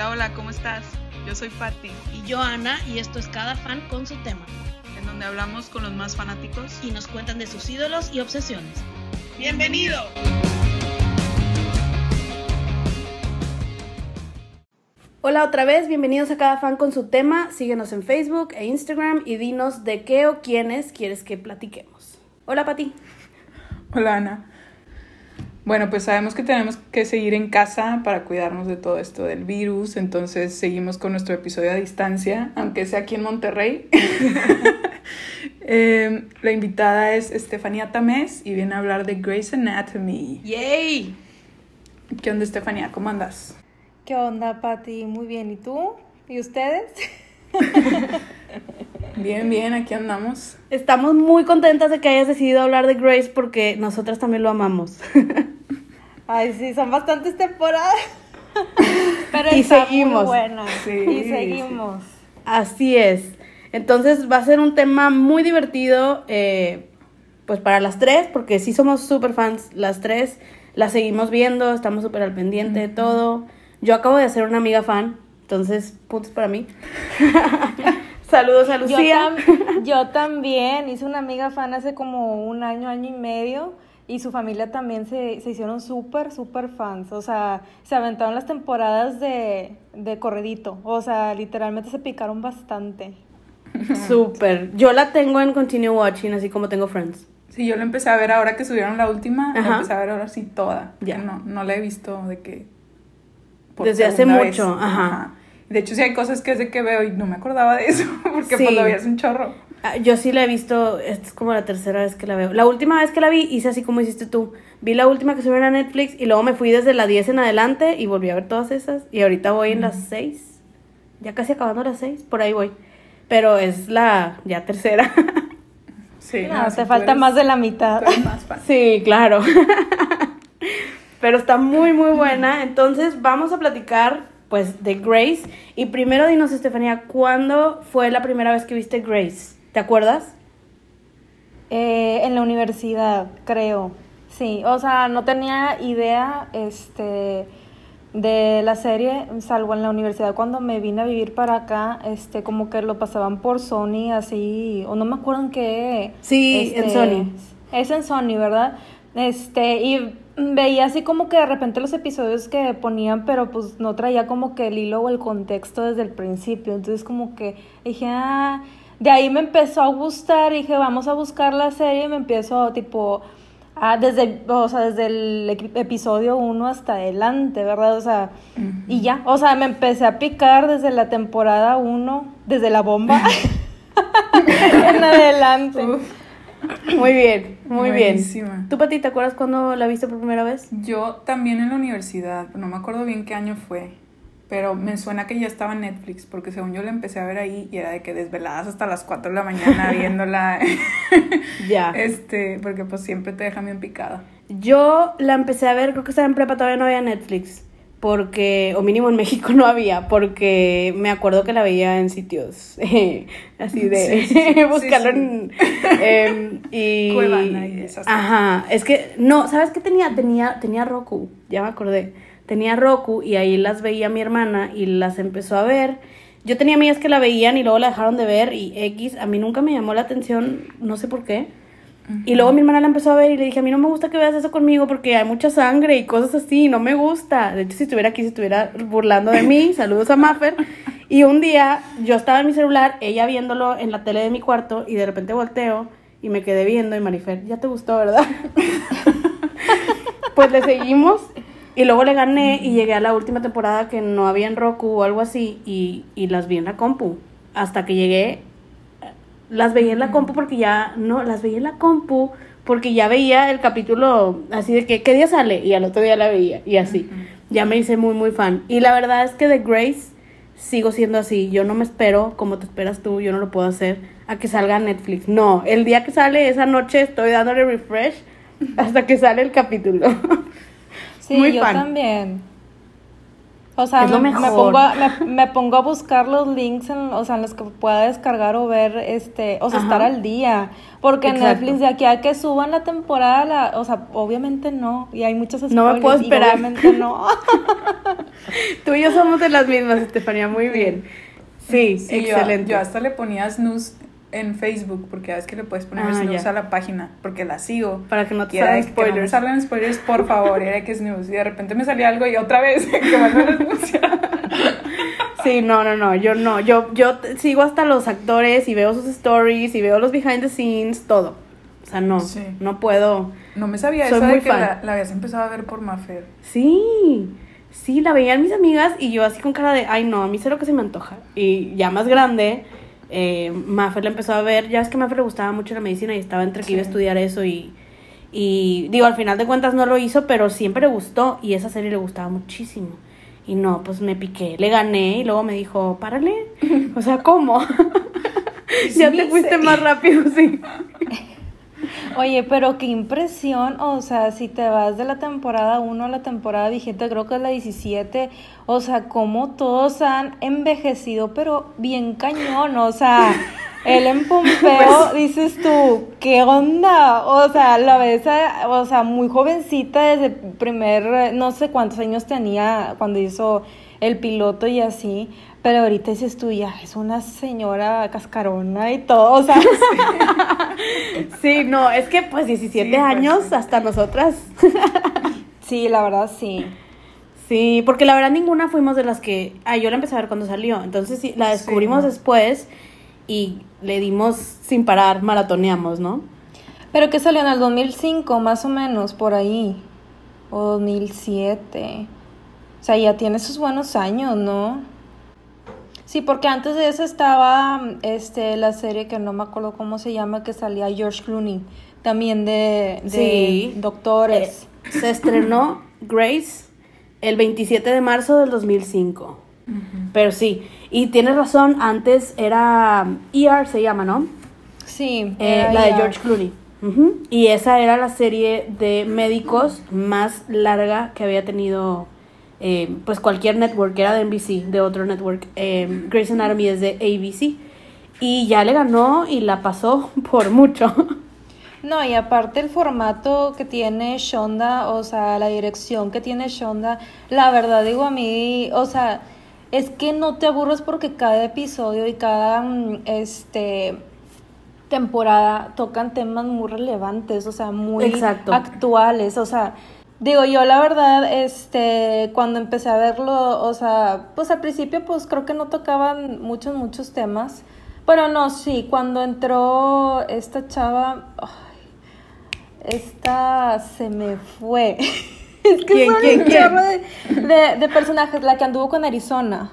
Hola, hola, ¿cómo estás? Yo soy Patti, Y yo, Ana, y esto es Cada Fan con su tema. en donde hablamos con los más fanáticos. Y nos cuentan de sus ídolos y obsesiones. ¡Bienvenido! Hola otra vez, bienvenidos a cada fan con su tema. Síguenos en Facebook e Instagram y dinos de qué o quiénes quieres que platiquemos. Hola Pati. Hola, Ana. Bueno, pues sabemos que tenemos que seguir en casa para cuidarnos de todo esto del virus, entonces seguimos con nuestro episodio a distancia, aunque sea aquí en Monterrey. Eh, la invitada es Estefanía Tamés y viene a hablar de Grey's Anatomy. ¡Yay! ¿Qué onda, Estefanía? ¿Cómo andas? ¿Qué onda, Pati? Muy bien. ¿Y tú? ¿Y ustedes? Bien, bien, aquí andamos. Estamos muy contentas de que hayas decidido hablar de Grace porque nosotras también lo amamos. Ay, sí, son bastantes temporadas. Pero Y está seguimos. Muy buena. Sí, y seguimos. Así es. Entonces va a ser un tema muy divertido, eh, pues para las tres, porque sí somos súper fans las tres. La seguimos viendo, estamos súper al pendiente de todo. Yo acabo de hacer una amiga fan, entonces puntos para mí. Saludos a Yo, Lucía. tam- yo también hice una amiga fan hace como un año, año y medio. Y su familia también se, se hicieron súper, súper fans. O sea, se aventaron las temporadas de, de corredito. O sea, literalmente se picaron bastante. Súper. Yo la tengo en Continue Watching, así como tengo Friends. Sí, yo la empecé a ver ahora que subieron la última, la empecé a ver ahora sí toda. Ya. No, no la he visto de que... por Desde hace mucho, ajá. De hecho, sí hay cosas que es de que veo y no me acordaba de eso, porque Sí. pues lo veías un chorro. Ah, Yo sí la he visto, esta es como la tercera vez que la veo. La última vez que la vi hice así como hiciste tú. Vi la última que subieron a Netflix y luego me fui desde la 10 en adelante y volví a ver todas esas. Y ahorita voy en las 6. Ya casi acabando las 6, por ahí voy. Pero es la ya tercera. Sí, No, sí, te falta eres- más de la mitad. más sí, claro. Pero está muy, muy buena. Entonces vamos a platicar pues de Grace. Y primero dinos, Estefanía, ¿cuándo fue la primera vez que viste Grace? ¿Te acuerdas? Eh, en la universidad, creo. Sí, o sea, no tenía idea este de la serie, salvo en la universidad cuando me vine a vivir para acá, este como que lo pasaban por Sony así, o no me acuerdo en qué. Sí, en este, Sony. Es en Sony, ¿verdad? Este, y veía así como que de repente los episodios que ponían, pero pues no traía como que el hilo o el contexto desde el principio. Entonces como que dije, ah, de ahí me empezó a gustar, dije, vamos a buscar la serie y me empiezo tipo, ah, desde, o sea, desde el episodio 1 hasta adelante, ¿verdad? O sea, y ya, o sea, me empecé a picar desde la temporada 1, desde la bomba en adelante. Muy bien, muy Buenísima. bien. ¿Tú, Pati, te acuerdas cuándo la viste por primera vez? Yo también en la universidad, no me acuerdo bien qué año fue, pero me suena que ya estaba en Netflix, porque según yo la empecé a ver ahí y era de que desveladas hasta las 4 de la mañana viéndola, Ya. este, porque pues siempre te deja bien picada. Yo la empecé a ver, creo que estaba en prepa, todavía no había Netflix. Porque, o mínimo en México no había, porque me acuerdo que la veía en sitios eh, así de Sí, sí, sí. buscarlo en. em, y. Cuevana y esas Ajá, es que, no, ¿sabes qué tenía? Tenía, tenía Roku, ya me acordé. Tenía Roku y ahí las veía mi hermana y las empezó a ver. Yo tenía amigas que la veían y luego la dejaron de ver y X, a mí nunca me llamó la atención, no sé por qué. Y luego mi hermana la empezó a ver y le dije, a mí no me gusta que veas eso conmigo porque hay mucha sangre y cosas así, no me gusta. De hecho, si estuviera aquí, se estuviera burlando de mí. Saludos a Maffer. Y un día yo estaba en mi celular, ella viéndolo en la tele de mi cuarto y de repente volteo y me quedé viendo y Marifer, ya te gustó, ¿verdad? pues le seguimos y luego le gané y llegué a la última temporada que no había en Roku o algo así y, y las vi en la compu. Hasta que llegué las veía en la compu porque ya, no, las veía en la compu porque ya veía el capítulo así de que, ¿qué día sale? Y al otro día la veía y así. Ya me hice muy, muy fan. Y la verdad es que de Grace sigo siendo así. Yo no me espero como te esperas tú, yo no lo puedo hacer a que salga Netflix. No, el día que sale esa noche estoy dándole refresh hasta que sale el capítulo. Sí, Muy yo fan. también. O sea, Es lo me, me pongo a, me, me pongo a buscar los links en, o sea, en los que pueda descargar o ver, este, o sea, Ajá. estar al día. Porque en Exacto. Netflix de aquí a que suban la temporada, la, o sea, obviamente no. Y hay muchos No me spoilers, puedo esperar. obviamente no. Tú y yo somos de las mismas, Estefanía, muy bien. Sí, Sí, yo- excelente. Yo, hasta le ponía snooze en Facebook, porque es que le puedes poner Ah, snooze a la página, porque la sigo. Para que no te salgan que no spoilers. salgan spoilers, por favor, era que snooze. Y de repente me salía algo y otra vez que vuelve a anunciar. Sí, no, no, no, yo no, yo, yo sigo hasta los actores y veo sus stories y veo los behind the scenes, todo. O sea, no, Sí. no puedo. No me sabía Soy eso muy de que la, la habías empezado a ver por Mafer. Sí, sí, la veían mis amigas y yo así con cara de, ay no, a mí sé lo que se me antoja. Y ya más grande, eh, Maffer la empezó a ver, ya es que a Maffer le gustaba mucho la medicina y estaba entre que iba a estudiar eso y, y digo, al final de cuentas no lo hizo, pero siempre le gustó y esa serie le gustaba muchísimo. Y no, pues me piqué, le gané y luego me dijo, párale. O sea, ¿cómo? ya te fuiste más rápido, sí. Oye, pero qué impresión, o sea, si te vas de la temporada 1 a la temporada vigente, creo que es la 17, o sea, cómo todos han envejecido, pero bien cañón, o sea, él en Pompeo, dices tú, ¿qué onda? O sea, la ves, o sea, muy jovencita desde primer, no sé cuántos años tenía cuando hizo el piloto y así, pero ahorita dices tú, ya, es una señora cascarona y todo, o sea... Sí, no, es que pues 17 Sí, pues, años hasta nosotras. Sí, la verdad sí. Sí, porque la verdad ninguna fuimos de las que... Ah, yo la empecé a ver cuando salió. Entonces sí, la descubrimos después y le dimos sin parar, maratoneamos, ¿no? Pero que salió en el 2005, más o menos, por ahí. O 2007. O sea, ya tiene sus buenos años, ¿no? Sí, porque antes de eso estaba este, la serie que no me acuerdo cómo se llama, que salía George Clooney. También de, de Sí. doctores. Eh, se estrenó Grace el 27 de marzo del 2005. Pero sí, y tienes razón, antes era ER se llama, ¿no? Sí, Eh, la de ya. George Clooney. Y esa era la serie de médicos más larga que había tenido eh, pues cualquier network, era de NBC, de otro network. Eh, Grey's Anatomy es de ABC. Y ya le ganó y la pasó por mucho. No, y aparte el formato que tiene Shonda, o sea, la dirección que tiene Shonda, la verdad digo a mí, o sea, es que no te aburres porque cada episodio y cada mm, este temporada tocan temas muy relevantes, o sea, muy Exacto. actuales, o sea, digo yo la verdad, este, cuando empecé a verlo, o sea, pues al principio pues creo que no tocaban muchos, muchos temas, pero no, sí, cuando entró esta chava, ay, esta se me fue. es que ¿Quién, son quién, quién? de, de, de personajes, la que anduvo con Arizona,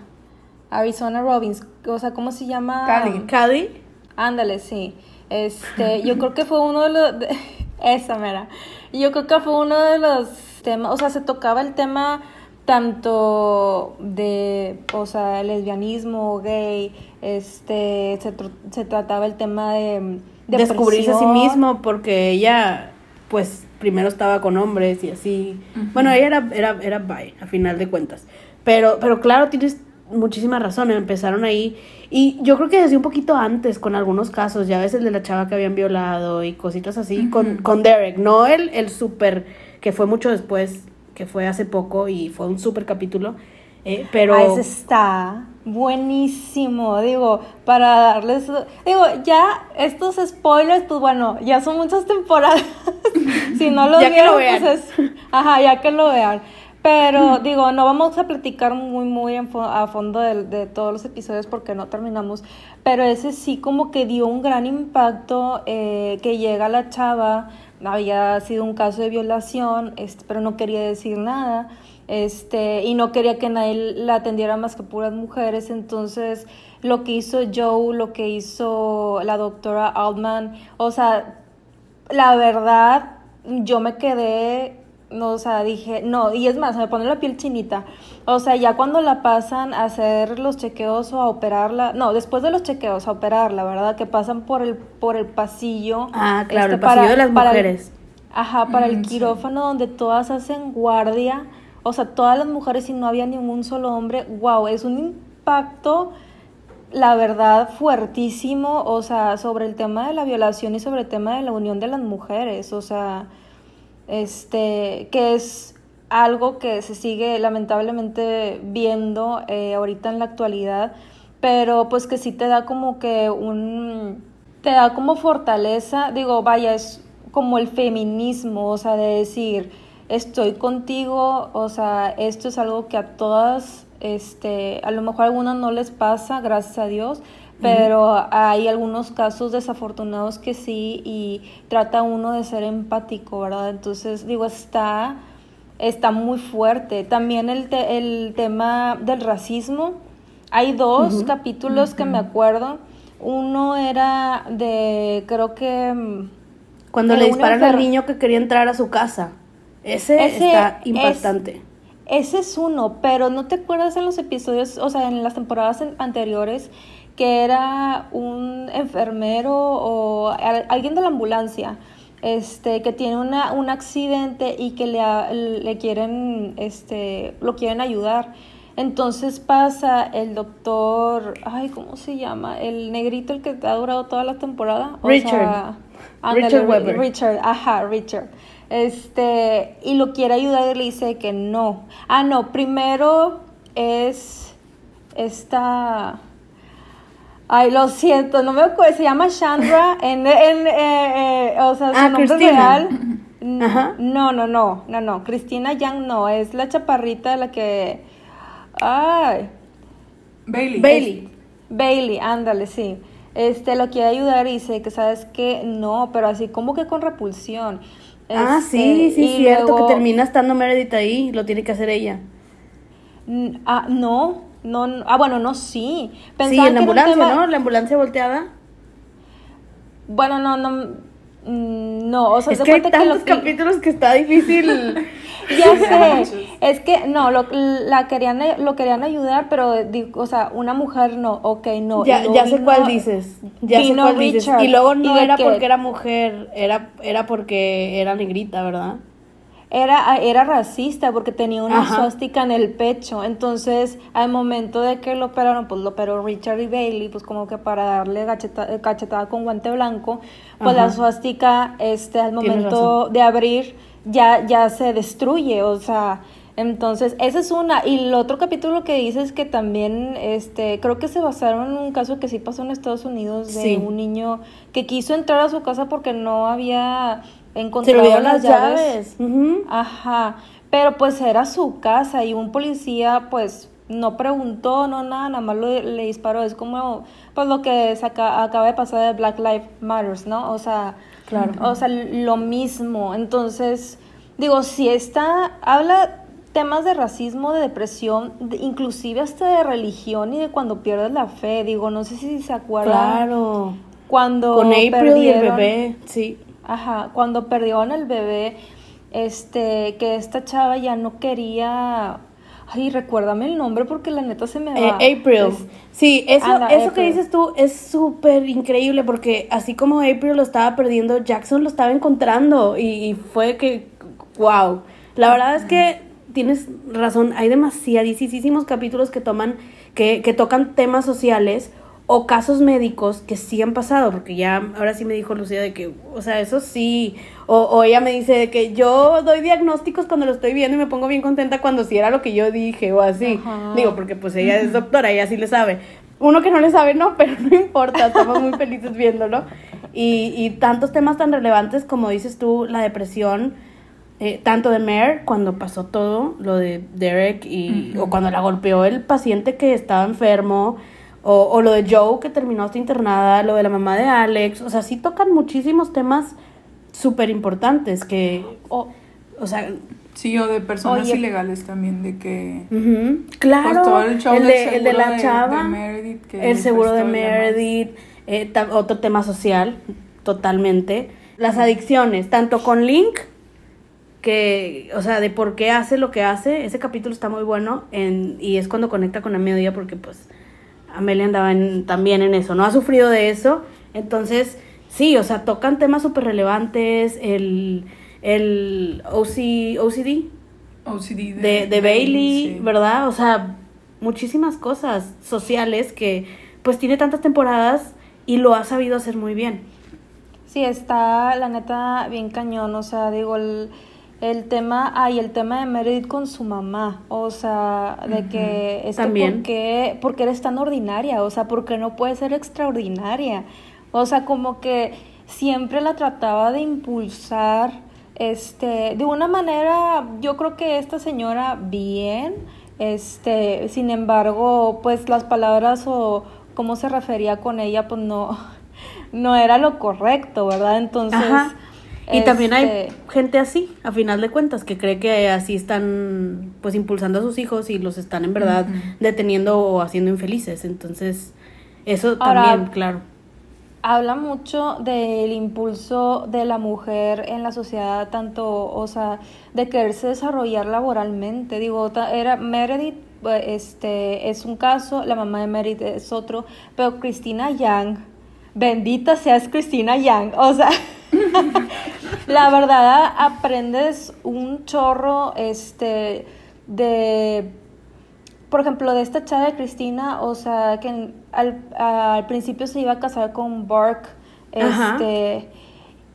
Arizona Robbins, o sea, ¿cómo se llama? Cali. Cady. Ándale, sí. Este, yo creo que fue uno de los de- esa mera. Yo creo que fue uno de los temas, o sea, se tocaba el tema tanto de, o sea, lesbianismo, gay, este, se, tr- se trataba el tema de Descubrirse a sí mismo porque ella pues primero estaba con hombres y así. Bueno, ella era, era, era bi, a final de cuentas. Pero, pero claro, tienes muchísima razón, empezaron ahí. Y yo creo que desde un poquito antes, con algunos casos, ya ves el de la chava que habían violado y cositas así, con, con Derek, no el, el súper, que fue mucho después, que fue hace poco y fue un súper capítulo. eh, pero... Ah, ese está buenísimo, digo, para darles, digo, ya estos spoilers, pues bueno, ya son muchas temporadas, si no lo Ya que vieron, lo vean. pues es, ajá, ya que lo vean, pero digo, no vamos a platicar muy, muy en fo- a fondo de, de todos los episodios porque no terminamos, pero ese sí como que dio un gran impacto eh, que llega la chava, había sido un caso de violación, este, pero no quería decir nada, este, y no quería que nadie la atendiera más que puras mujeres, entonces lo que hizo Joe, lo que hizo la doctora Altman, o sea, la verdad, yo me quedé, no, o sea, dije, no, y es más, me pone la piel chinita. O sea, ya cuando la pasan a hacer los chequeos o a operarla, no, después de los chequeos a operarla, ¿verdad? Que pasan por el, por el pasillo. Ah, claro, este, el pasillo de las mujeres. ajá, para el sí. quirófano donde todas hacen guardia, o sea, todas las mujeres y no había ningún solo hombre, wow, es un impacto la verdad, fuertísimo, o sea, sobre el tema de la violación y sobre el tema de la unión de las mujeres, o sea, este, que es algo que se sigue lamentablemente viendo eh, ahorita en la actualidad, pero pues que sí te da como que un, te da como fortaleza, digo, vaya, es como el feminismo, o sea, de decir, estoy contigo, o sea, esto es algo que a todas, este, a lo mejor a algunas no les pasa, gracias a Dios, pero hay algunos casos desafortunados que sí y trata uno de ser empático, ¿verdad? Entonces, digo, está, está muy fuerte. También el, te- el tema del racismo. Hay dos capítulos que me acuerdo. Uno era de, creo que... mm, Cuando le un disparan al niño que quería entrar a su casa. Ese, Ese está es- impactante. Ese es uno, pero ¿no te acuerdas en los episodios, o sea, en las temporadas anteriores, que era un enfermero o al- alguien de la ambulancia, este, que tiene una, un accidente y que le, le quieren, este, lo quieren ayudar? Entonces pasa el doctor, ay, ¿cómo se llama? El negrito, el que ha durado toda la temporada. O Richard. sea, ándale, Richard Ri- Webber. Richard, ajá, Richard. Este, y lo quiere ayudar y le dice que no. Ah, no, primero es esta. Ay, lo siento, no me acuerdo, se llama Chandra en, en eh, eh, o sea, su Ah, nombre Cristina. real. Ajá. No, no, no, no, no, Cristina Yang no, es la chaparrita la que ay, Bailey. Bailey. Bailey, ándale, sí. Este lo quiere ayudar y dice que sabes que no, pero así como que con repulsión. Ah, Este, sí, sí, y cierto, luego- que termina estando Meredith ahí, lo tiene que hacer ella. N- Ah, no, no, no, ah, bueno, no, sí. sí, Pensaba en la ambulancia, tema- ¿no? La ambulancia volteada. Bueno, no, no, mm, no, o sea, es se que hay que tantos que- capítulos que está difícil. Ya sé, es que no, lo, la querían, lo querían ayudar, pero, o sea, una mujer no, ok, no. y ya, ya sé vino- cuál dices. Ya sé cuál dices. Richard, Y luego no de era que porque era mujer, era, era porque era negrita, ¿verdad? Era, era racista porque tenía una Ajá. suástica en el pecho. Entonces, al momento de que lo operaron, pues lo operó Richard y Bailey, pues como que para darle gacheta- cachetada con guante blanco, pues Ajá. la suástica, este, al momento de abrir, ya, ya se destruye. O sea, entonces, esa es una. Y el otro capítulo que dices que también, este, creo que se basaron en un caso que sí pasó en Estados Unidos de Sí. un niño que quiso entrar a su casa porque no había Se olvidaron las llaves. Ajá, pero pues era su casa y un policía pues no preguntó, no nada, nada más lo- le disparó. Es como pues lo que se aca- acaba de pasar de Black Lives Matters, ¿no? O sea, Claro. o sea, lo mismo. Entonces, digo, si está, habla temas de racismo, de depresión, de- inclusive hasta de religión y de cuando pierdes la fe. Digo, no sé si se acuerdan Claro. cuando Con April y el perdieron- bebé, sí. Ajá, cuando perdieron el bebé, este, que esta chava ya no quería. Ay, recuérdame el nombre porque la neta se me Eh, va. April. Es- sí, eso, eso que dices tú es súper increíble porque así como April lo estaba perdiendo, Jackson lo estaba encontrando y, y fue que, wow. La verdad es que tienes razón, hay demasiadísimos capítulos que toman, que, que tocan temas sociales o casos médicos que sí han pasado, porque ya ahora sí me dijo Lucía de que, o sea, eso sí, o, o ella me dice de que yo doy diagnósticos cuando lo estoy viendo y me pongo bien contenta cuando sí era lo que yo dije o así. Ajá. Digo, porque pues ella es doctora, ella sí le sabe. Uno que no le sabe, no, pero no importa, estamos muy felices viéndolo. Y, y tantos temas tan relevantes como dices tú, la depresión, eh, tanto de Mare cuando pasó todo, lo de Derek, y, o cuando la golpeó el paciente que estaba enfermo, o, o lo de Joe que terminó hasta internada, lo de la mamá de Alex, o sea, sí tocan muchísimos temas súper importantes que, o- o sea, Sí, o de personas Oye. ilegales también, de que... claro, Pues todo el de, el de seguro la de- chava, de Meredith que el le seguro de. Meredith, eh, otro tema social, totalmente. Las adicciones, tanto con Link, que, o sea, de por qué hace lo que hace, ese capítulo está muy bueno en, y es cuando conecta con Amelia porque pues Amelia andaba en- también en eso, no ha sufrido de eso, entonces sí, o sea, tocan temas súper relevantes, el, el OC, OCD, OCD de, de Bailey, sí. ¿verdad? O sea, muchísimas cosas sociales que pues tiene tantas temporadas y lo ha sabido hacer muy bien. Sí, está la neta bien cañón, o sea, digo, el- el tema, ay, el tema de Meredith con su mamá, o sea, de que es También. ¿por qué, por qué eres tan ordinaria? O sea, ¿por qué no puedes ser extraordinaria? O sea, como que siempre la trataba de impulsar, este, de una manera, yo creo que esta señora bien, este, sin embargo, pues las palabras o cómo se refería con ella, pues no, no era lo correcto, ¿verdad? Entonces... Ajá. Y también hay este, gente así, a final de cuentas, que cree que así están pues impulsando a sus hijos y los están en verdad deteniendo o haciendo infelices. Entonces, eso Ahora- también, claro. habla mucho del impulso de la mujer en la sociedad, tanto, o sea, de quererse desarrollar laboralmente. Digo, era Meredith, eh, este, es un caso, la mamá de Meredith es otro, pero Cristina Yang, bendita seas Cristina Yang, o sea, la verdad aprendes un chorro, este, de por ejemplo, de esta chava de Cristina, o sea, que al, al principio se iba a casar con Burke, Ajá.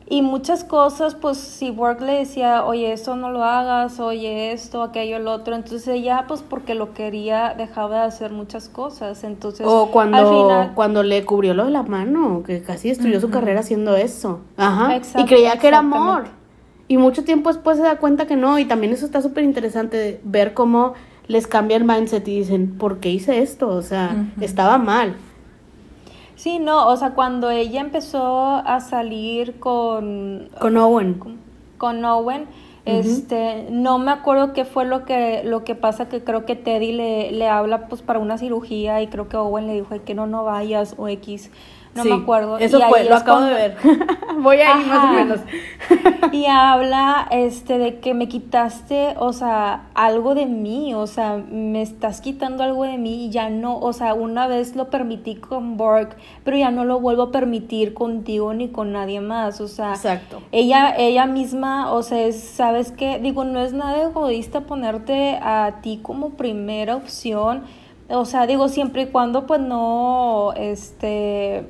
Y muchas cosas, pues si Burke le decía, oye, esto no lo hagas, oye, esto, aquello, el otro, entonces ella, pues porque lo quería, dejaba de hacer muchas cosas, entonces, O cuando, al final, cuando le cubrió lo de la mano, que casi destruyó su carrera haciendo eso. Ajá. Exacto, y creía que era amor. Y mucho tiempo después se da cuenta que no. Y también eso está súper interesante ver cómo les cambia el mindset y dicen, ¿por qué hice esto? O sea, estaba mal. Sí, no, o sea, cuando ella empezó a salir con, Con Owen. con, con Owen. Este, no me acuerdo qué fue lo que lo que pasa que creo que Teddy le, le habla pues para una cirugía y creo que Owen le dijo "Ay, que no no vayas o X, no Sí, me acuerdo. Eso Y fue, lo acabo cuando- de ver. Voy ahí más o menos. y habla este de que me quitaste, o sea, algo de mí, o sea, me estás quitando algo de mí y ya no, o sea, una vez lo permití con Borg, pero ya no lo vuelvo a permitir contigo ni con nadie más, o sea, Exacto. ella, ella misma, o sea, es, ¿sabes qué? Digo, no es nada egoísta ponerte a ti como primera opción. O sea, digo, siempre y cuando pues no, este,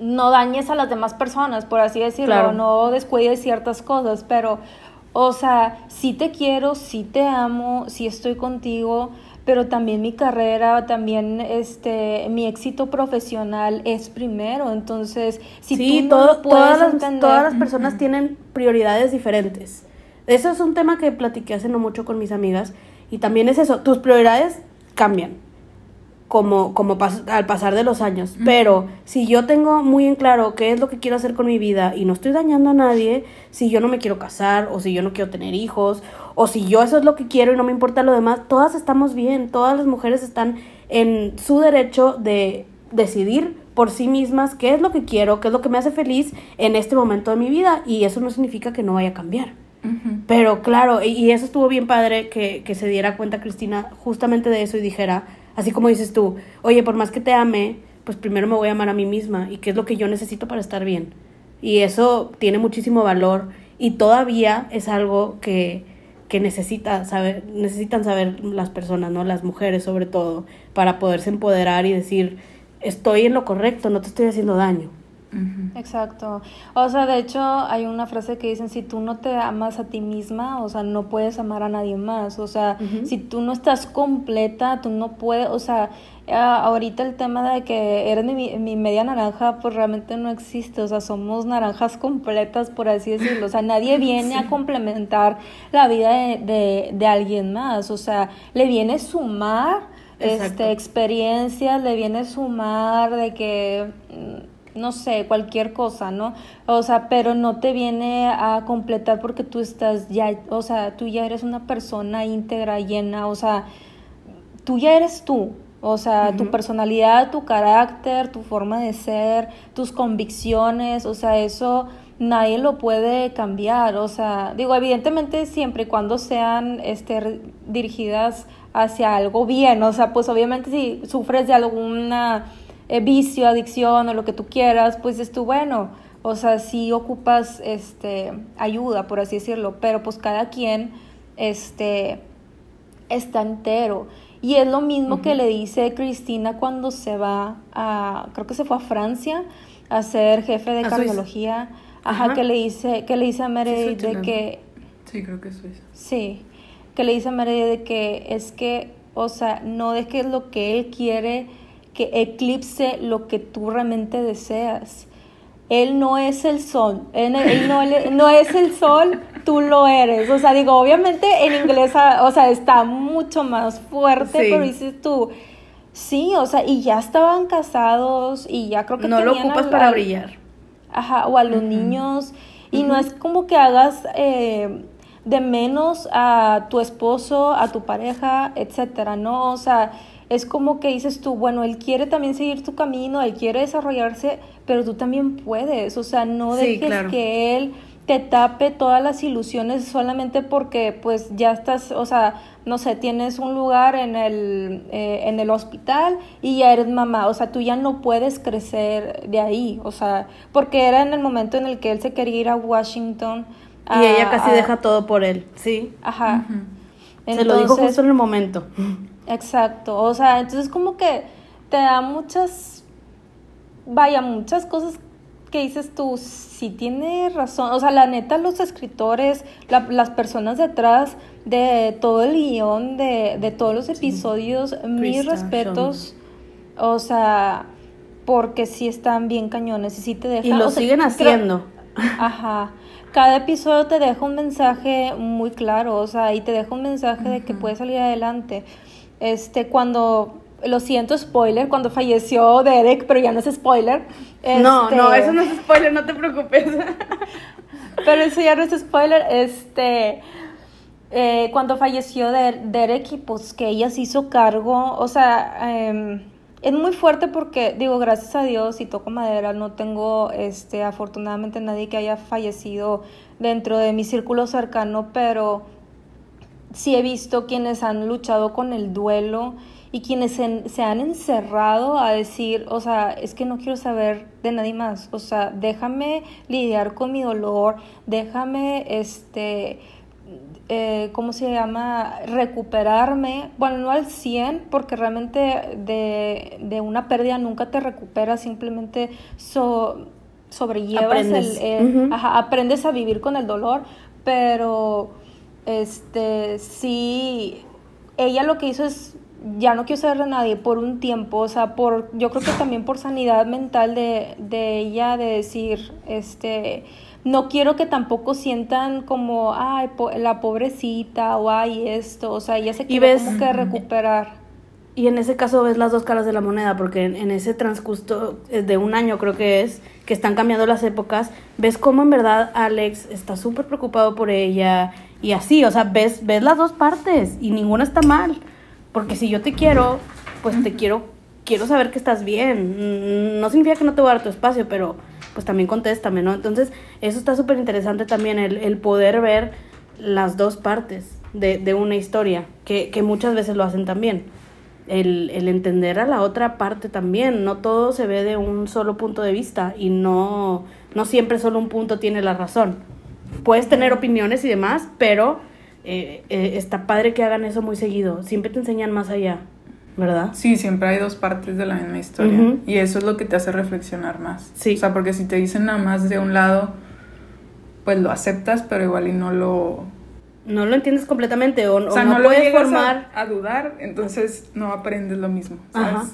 no dañes a las demás personas, por así decirlo, Claro. no descuides ciertas cosas, pero, o sea, sí te quiero, sí te amo, sí estoy contigo, pero también mi carrera, también este, mi éxito profesional es primero, entonces, si sí, tú no todo- puedes todas, las, entender- todas las personas tienen prioridades diferentes. Eso es un tema que platiqué hace no mucho con mis amigas. Y también es eso, tus prioridades cambian como, como pas- al pasar de los años. Pero si yo tengo muy en claro qué es lo que quiero hacer con mi vida y no estoy dañando a nadie, si yo no me quiero casar o si yo no quiero tener hijos o si yo eso es lo que quiero y no me importa lo demás, todas estamos bien, todas las mujeres están en su derecho de decidir por sí mismas qué es lo que quiero, qué es lo que me hace feliz en este momento de mi vida y eso no significa que no vaya a cambiar. Pero claro, y- y eso estuvo bien padre que, que se diera cuenta Cristina justamente de eso y dijera, así como dices tú, oye, por más que te ame, pues primero me voy a amar a mí misma y qué es lo que yo necesito para estar bien. Y eso tiene muchísimo valor y todavía es algo que, que necesita saber, necesitan saber las personas, ¿no? Las mujeres sobre todo, para poderse empoderar y decir, estoy en lo correcto, no te estoy haciendo daño. Exacto. O sea, de hecho, hay una frase que dicen, si tú no te amas a ti misma, o sea, no puedes amar a nadie más. O sea, si tú no estás completa, tú no puedes, o sea, ah, ahorita el tema de que eres mi, mi media naranja, pues realmente no existe. O sea, somos naranjas completas, por así decirlo. O sea, nadie viene a complementar la vida de, de, de alguien más. O sea, le viene sumar Exacto. este experiencias, le viene sumar de que mm, no sé, cualquier cosa, ¿no? O sea, pero no te viene a completar porque tú estás ya, o sea, tú ya eres una persona íntegra, llena, o sea, tú ya eres tú. O sea, tu personalidad, tu carácter, tu forma de ser, tus convicciones, o sea, eso nadie lo puede cambiar. O sea, digo, evidentemente siempre y cuando sean este, dirigidas hacia algo bien. O sea, pues obviamente si sufres de alguna eh, vicio, adicción o lo que tú quieras, pues es tú, bueno, o sea, si ocupas este, ayuda, por así decirlo, pero pues cada quien este, está entero. Y es lo mismo que le dice Cristina cuando se va a, creo que se fue a Francia a ser jefe de cardiología. Ajá, Ajá. que le dice, que le dice a Meredith de que Sí, creo que es Suiza. Sí, que le dice a Meredith de que es que, o sea, no dejes lo que él quiere que eclipse lo que tú realmente deseas. Él no es el sol, él, él no, él no es el sol, tú lo eres. O sea, digo, obviamente en inglés, ah, o sea, está mucho más fuerte, Sí. pero dices tú, sí, o sea, y ya estaban casados y ya creo que No lo ocupas al- para al- brillar. Ajá, o a los niños. Y no es como que hagas eh, de menos a tu esposo, a tu pareja, etcétera, ¿no? O sea, es como que dices tú, bueno, él quiere también seguir tu camino, él quiere desarrollarse, pero tú también puedes. O sea, no Sí, dejes claro. que él te tape todas las ilusiones solamente porque pues ya estás, o sea, no sé, tienes un lugar en el, eh, en el hospital y ya eres mamá, o sea, tú ya no puedes crecer de ahí, o sea, porque era en el momento en el que él se quería ir a Washington. Y ella casi a- deja todo por él, sí. Ajá. Se lo dijo justo en el momento. Exacto, o sea, entonces como que te da muchas, vaya, muchas cosas que dices tú, si tiene razón, o sea, la neta, los escritores, la- las personas detrás de todo el guion, de, de todos los episodios, mis Krista, respetos, o sea, porque sí están bien cañones y sí te dejan... Y lo o sea, siguen creo- haciendo. Ajá. Cada episodio te deja un mensaje muy claro, o sea, y te deja un mensaje de que puedes salir adelante. Este, cuando, lo siento, spoiler, cuando falleció Derek, pero ya no es spoiler. No, este, no, eso no es spoiler, no te preocupes. Pero eso ya no es spoiler, este, eh, cuando falleció Der- Derek y pues que ella se hizo cargo, o sea, em, es muy fuerte porque, digo, gracias a Dios y toco madera, no tengo, este, afortunadamente nadie que haya fallecido dentro de mi círculo cercano, pero sí he visto quienes han luchado con el duelo y quienes se, se han encerrado a decir, o sea, es que no quiero saber de nadie más, o sea, déjame lidiar con mi dolor, déjame, este, eh, ¿cómo se llama? Recuperarme, bueno, no al 100, porque realmente de, de una pérdida nunca te recuperas, simplemente so- sobrellevas Aprendes. el, el- Ujú. ajá, aprendes a vivir con el dolor, pero este sí ella lo que hizo es ya no quiero saber de nadie por un tiempo, o sea, por yo creo que también por sanidad mental de, de ella de decir, este no quiero que tampoco sientan como, ay, po- la pobrecita o ay, esto, o sea, ella se Y quiere ves- como que recuperar. Y en ese caso ves las dos caras de la moneda, porque en, en ese transcurso eh, de un año creo que es, que están cambiando las épocas, ves cómo en verdad Alex está súper preocupado por ella y así, o sea, ves, ves las dos partes y ninguna está mal, porque si yo te quiero, pues te quiero, quiero saber que estás bien, Mm, no significa que no te voy a dar tu espacio, pero pues también contéstame, ¿no? Entonces, eso está súper interesante también, el, el poder ver las dos partes de, de una historia, que, que muchas veces lo hacen también el, el entender a la otra parte también. No todo se ve de un solo punto de vista y no, no siempre solo un punto tiene la razón. Puedes tener opiniones y demás, pero eh, eh, está padre que hagan eso muy seguido. Siempre te enseñan más allá, ¿verdad? Sí, siempre hay dos partes de la misma historia. Y eso es lo que te hace reflexionar más. Sí. O sea, porque si te dicen nada más de un lado, pues lo aceptas, pero igual y no lo... No lo entiendes completamente o, O sea, no, no, lo puedes llegas formar. a, a dudar, entonces no aprendes lo mismo. ¿sabes? Ajá.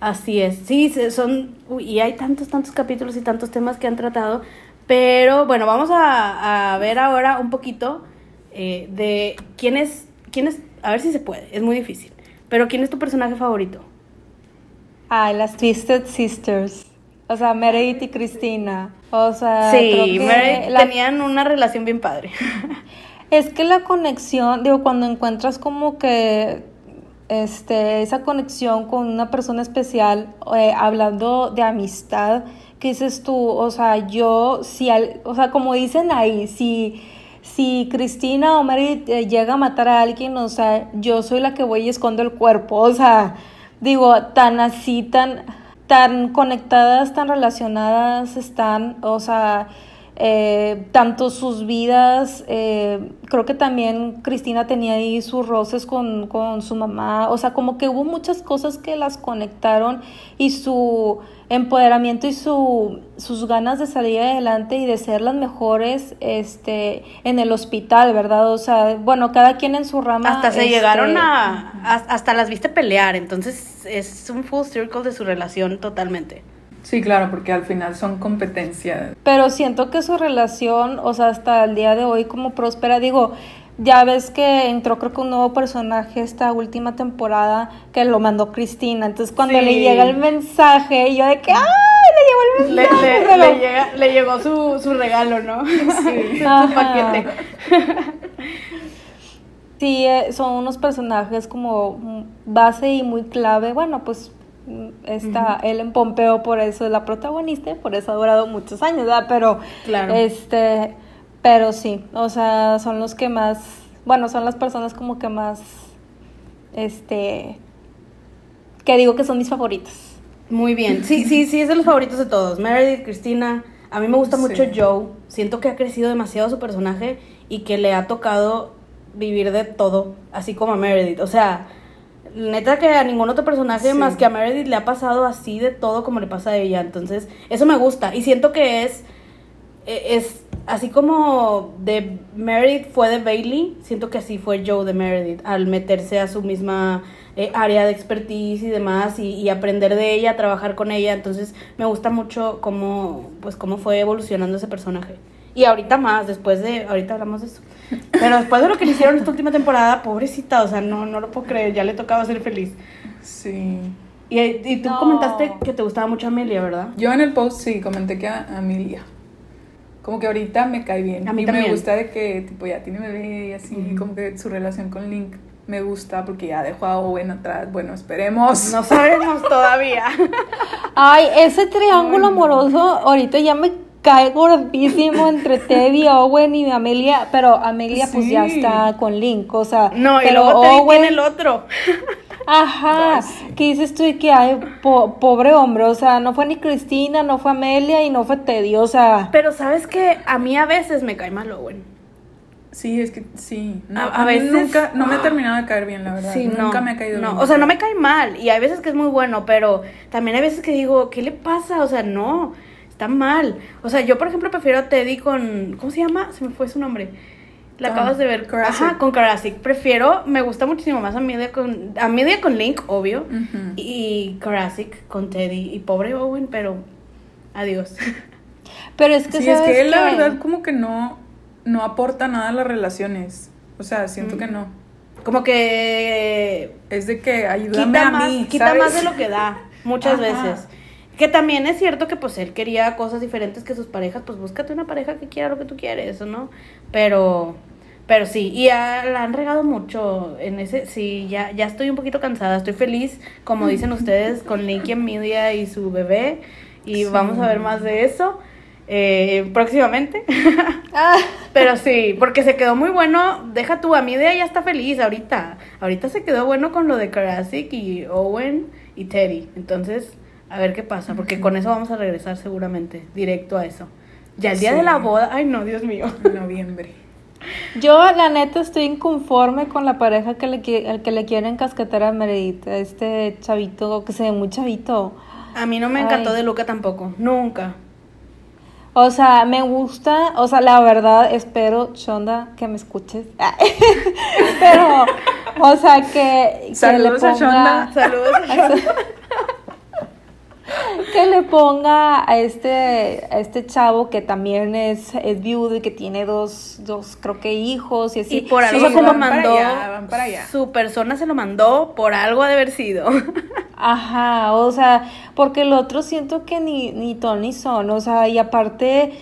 Así es, sí, son, y hay tantos, tantos capítulos y tantos temas que han tratado, pero bueno, vamos a, a ver ahora un poquito eh, de quién es, quién es, a ver si se puede, es muy difícil, pero quién es tu personaje favorito. Ay, las Twisted Sisters. O sea, Meredith y Cristina. O sea, creo sí, que Meredith la- tenían una relación bien padre. Es que la conexión, digo, cuando encuentras como que este, esa conexión con una persona especial, eh, hablando de amistad, que dices tú, o sea, yo, si, al- o sea, como dicen ahí, si, si Cristina o Mary eh, llega a matar a alguien, o sea, yo soy la que voy y escondo el cuerpo, o sea, digo, tan así, tan, tan conectadas, tan relacionadas están, o sea, eh, tanto sus vidas, eh, creo que también Cristina tenía ahí sus roces con, con su mamá, o sea, como que hubo muchas cosas que las conectaron y su empoderamiento y su, sus ganas de salir adelante y de ser las mejores este, en el hospital, ¿verdad? O sea, bueno, cada quien en su rama. Hasta se este, llegaron a, a- Hasta las viste pelear, entonces es un full circle de su relación totalmente. Sí, claro, porque al final son competencia. Pero siento que su relación, o sea, hasta el día de hoy como próspera, digo, ya ves que entró creo que un nuevo personaje esta última temporada que lo mandó Cristina. Entonces cuando Sí. le llega el mensaje, yo de que ¡ay! Le llegó el mensaje. le- llega- le llegó su, su regalo, ¿no? Sí, su paquete. Sí, eh, son unos personajes como base y muy clave. Bueno, pues mm, está Ellen Pompeo, por eso es la protagonista, y por eso ha durado muchos años, ¿verdad? Pero, Claro. este, pero sí, o sea, son los que más, bueno, son las personas como que más, este, que digo que son mis favoritos. Muy bien. Sí, sí, sí, es de los favoritos de todos. Meredith, Cristina. A mí me gusta mucho Sí. Joe. Siento que ha crecido demasiado su personaje y que le ha tocado vivir de todo, así como a Meredith. O sea, neta que a ningún otro personaje Sí. más que a Meredith le ha pasado así de todo como le pasa a ella. Entonces, eso me gusta. Y siento que es, e- es así como de Meredith fue de Bailey, siento que así fue Joe de Meredith al meterse a su misma eh, área de expertise y demás y, y aprender de ella, trabajar con ella. Entonces me gusta mucho cómo, pues, cómo fue evolucionando ese personaje. Y ahorita más, después de, ahorita hablamos de eso. Pero después de lo que le hicieron esta última temporada, pobrecita, o sea, no, no lo puedo creer, ya le tocaba ser feliz. Sí. Y, y tú No. comentaste que te gustaba mucho Amelia, ¿verdad? Yo en el post sí comenté que a Amelia. Como que ahorita me cae bien. A mí y también. me gusta de que, tipo, ya tiene bebé y así. Ujú. Como que su relación con Link me gusta porque ya dejó a Owen atrás. Bueno, esperemos. No sabemos todavía. Ay, ese triángulo amoroso ahorita ya me cae gordísimo entre Teddy, Owen y Amelia, pero Amelia pues ya está con Link, o sea, No, y luego Teddy Owen- tiene el otro. Ajá, Ay, sí. ¿qué dices tú? Y que ay, po- pobre hombre, o sea, no fue ni Cristina, no fue Amelia y no fue Teddy, o sea, Pero sabes que a mí a veces me cae mal Owen. Sí, es que sí. No, A- a, a mí veces- nunca, no me ha terminado de caer bien, la verdad. Sí, nunca no, me ha caído no, bien. O sea, no me cae mal. Y hay veces que es muy bueno, pero también hay veces que digo, ¿qué le pasa? O sea, no, está mal. O sea, yo, por ejemplo, prefiero a Teddy con. ¿Cómo se llama? Se me fue su nombre. La acabas de ver. Karasik. Ajá, con Karasik. Prefiero, me gusta muchísimo más a media con. A media con Link, obvio. Y Karasik con Teddy. Y pobre Owen, pero. Adiós. pero es que Sí, es ¿sabes que él, la verdad, como que no, no aporta nada a las relaciones. O sea, siento Mm. que no. Como que Es de que ayúdame quita a más, mí, quita ¿sabes? más de lo que da, muchas Ajá. veces. Que también es cierto que pues él quería cosas diferentes que sus parejas, pues búscate una pareja que quiera lo que tú quieres, ¿no? Pero, pero sí, y ya la han regado mucho en ese, sí, ya, ya estoy un poquito cansada, estoy feliz, como dicen ustedes, con Linky Media y su bebé, y Sí. vamos a ver más de eso eh, próximamente. Ah, Pero sí, porque se quedó muy bueno. Deja tú, a mi idea ya está feliz ahorita. Ahorita se quedó bueno con lo de Karasik y Owen y Teddy. Entonces, a ver qué pasa, porque con eso vamos a regresar seguramente, directo a eso. Ya el día Sí. de la boda, ay no, Dios mío. Noviembre. Yo, la neta, estoy inconforme con la pareja que le, al que le quieren cascatar a Meredith, a este chavito, que se ve muy chavito. A mí no me encantó Ay. de Luca tampoco, nunca. O sea, me gusta, o sea, la verdad, espero, Shonda, que me escuches. Pero, o sea, que, que le Saludos a ponga, Shonda. Saludos. que le ponga a este, a este chavo que también es, es viudo y que tiene dos, dos, creo que hijos y así. Y por Sí, algo se lo van para mandó. allá, van para allá. Su persona se lo mandó, por algo ha de haber sido. Ajá, o sea, porque el otro siento que ni, ni ton ni son, o sea, y aparte,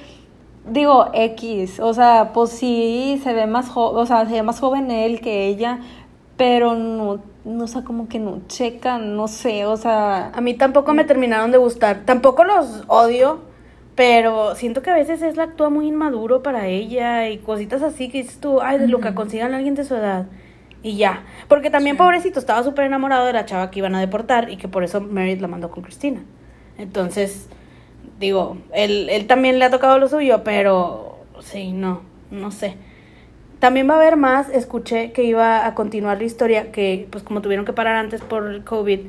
digo, X, o sea, pues sí, se ve más joven, o sea, se ve más joven él que ella, pero no, no, o sea, como que no checan, no sé, o sea, A mí tampoco me terminaron de gustar. Tampoco los odio, pero siento que a veces es la actúa muy inmaduro para ella y cositas así que dices tú, ay, de Luca, consigan a alguien de su edad. Y ya. Porque también, Sí. pobrecito, estaba súper enamorado de la chava que iban a deportar y que por eso Meredith la mandó con Cristina. Entonces, digo, él, él también le ha tocado lo suyo, pero sí, no, no sé. También va a haber más, escuché que iba a continuar la historia, que pues como tuvieron que parar antes por el COVID,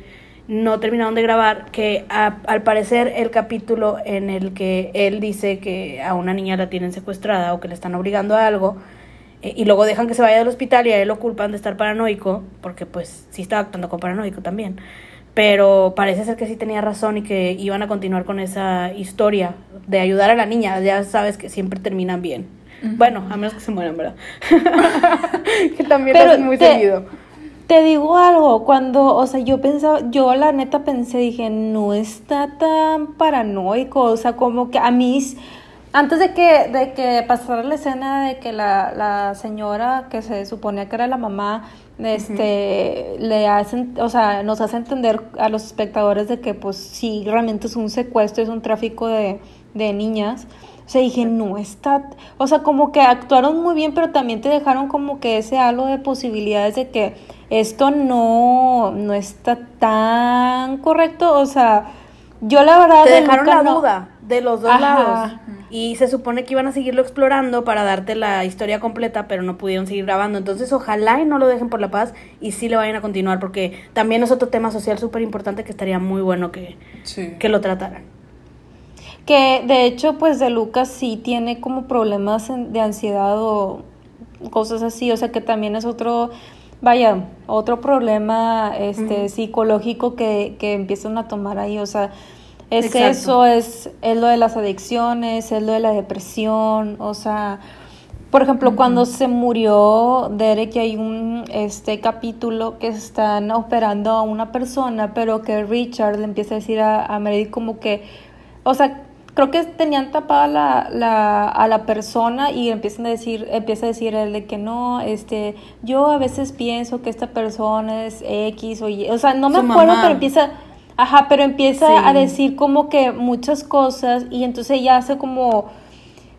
no terminaron de grabar, que a- al parecer el capítulo en el que él dice que a una niña la tienen secuestrada o que le están obligando a algo, eh, y luego dejan que se vaya del hospital y a él lo culpan de estar paranoico, porque pues sí estaba actuando con paranoico también. Pero parece ser que sí tenía razón y que iban a continuar con esa historia de ayudar a la niña. Ya sabes que siempre terminan bien. Bueno, a menos que se mueran, ¿verdad? que también lo Pero hacen muy te- seguido. Te digo algo, cuando, o sea, yo pensaba, yo la neta pensé, dije, no está tan paranoico, o sea, como que a mí, antes de que, de que pasara la escena de que la, la señora que se suponía que era la mamá, este, le hacen, o sea, nos hace entender a los espectadores de que, pues, sí, realmente es un secuestro, es un tráfico de, de niñas. O sea, dije, no está, o sea, como que actuaron muy bien, pero también te dejaron como que ese halo de posibilidades de que esto no, no está tan correcto, o sea, yo la verdad Te de dejaron Luca la no- duda de los dos Ajá. lados. Y se supone que iban a seguirlo explorando para darte la historia completa, pero no pudieron seguir grabando. Entonces, ojalá y no lo dejen por la paz y sí le vayan a continuar, porque también es otro tema social súper importante que estaría muy bueno que, Sí. que lo trataran. Que de hecho, pues de Lucas sí tiene como problemas de ansiedad o cosas así, o sea que también es otro, vaya, otro problema este psicológico que, que empiezan a tomar ahí, o sea, es Exacto. eso, es, es lo de las adicciones, es lo de la depresión, o sea, por ejemplo, cuando se murió Derek, hay un este capítulo que están operando a una persona, pero que Richard le empieza a decir a, a Meredith como que, o sea, creo que tenían tapada la, la, a la persona y empiezan a decir, empieza a decir él de que no, este, yo a veces pienso que esta persona es X o Y, o sea, no me Su acuerdo, mamá. pero empieza, ajá, pero empieza Sí. a decir como que muchas cosas y entonces ya hace como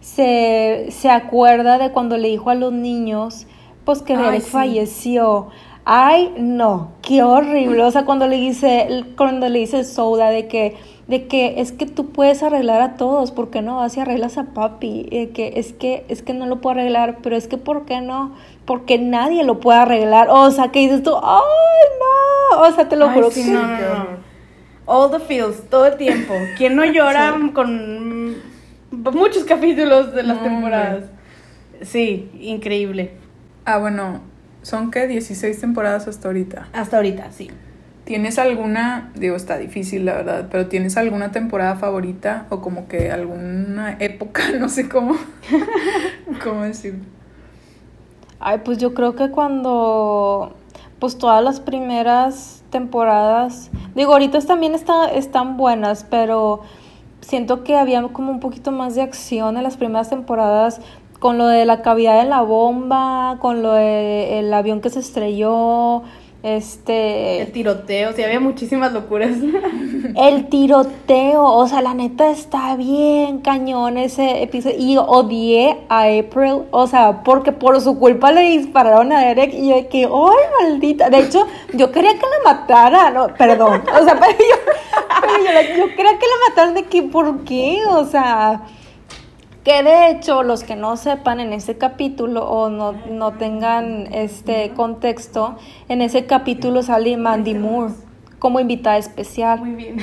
se, se acuerda de cuando le dijo a los niños, pues que Ay, sí. falleció. Ay, no, qué horrible. O sea, cuando le dice, cuando le dice Soda de que, de que es que tú puedes arreglar a todos, ¿por qué no vas y arreglas a papi? Eh, que es que, es que no lo puedo arreglar, pero es que ¿por qué no? Porque nadie lo puede arreglar. O sea, que dices tú, ay, no. O sea, te lo Ay, juro sí, que no, no, no. All the feels, todo el tiempo. ¿Quién no llora con muchos capítulos de las No, temporadas? Sí, increíble. Ah, bueno, son que 16 temporadas hasta ahorita. Hasta ahorita, sí. ¿Tienes alguna, digo, está difícil la verdad, pero ¿tienes alguna temporada favorita o como que alguna época, no sé cómo, cómo decirlo? Ay, pues yo creo que cuando, pues todas las primeras temporadas, digo, ahorita también está, están buenas, pero siento que había como un poquito más de acción en las primeras temporadas con lo de la cavidad de la bomba, con lo de el avión que se estrelló, este... El tiroteo, sí, había muchísimas locuras. El tiroteo, o sea, la neta está bien cañón ese episodio. Y odié a April, o sea, porque por su culpa le dispararon a Derek y yo de que, ¡ay, maldita! De hecho, yo quería que la matara, no, perdón. O sea, pero yo, pero yo, yo quería que la mataran de que, ¿por qué? O sea, que de hecho, los que no sepan en ese capítulo o no, no tengan este contexto, en ese capítulo sale Mandy Moore como invitada especial. Muy bien.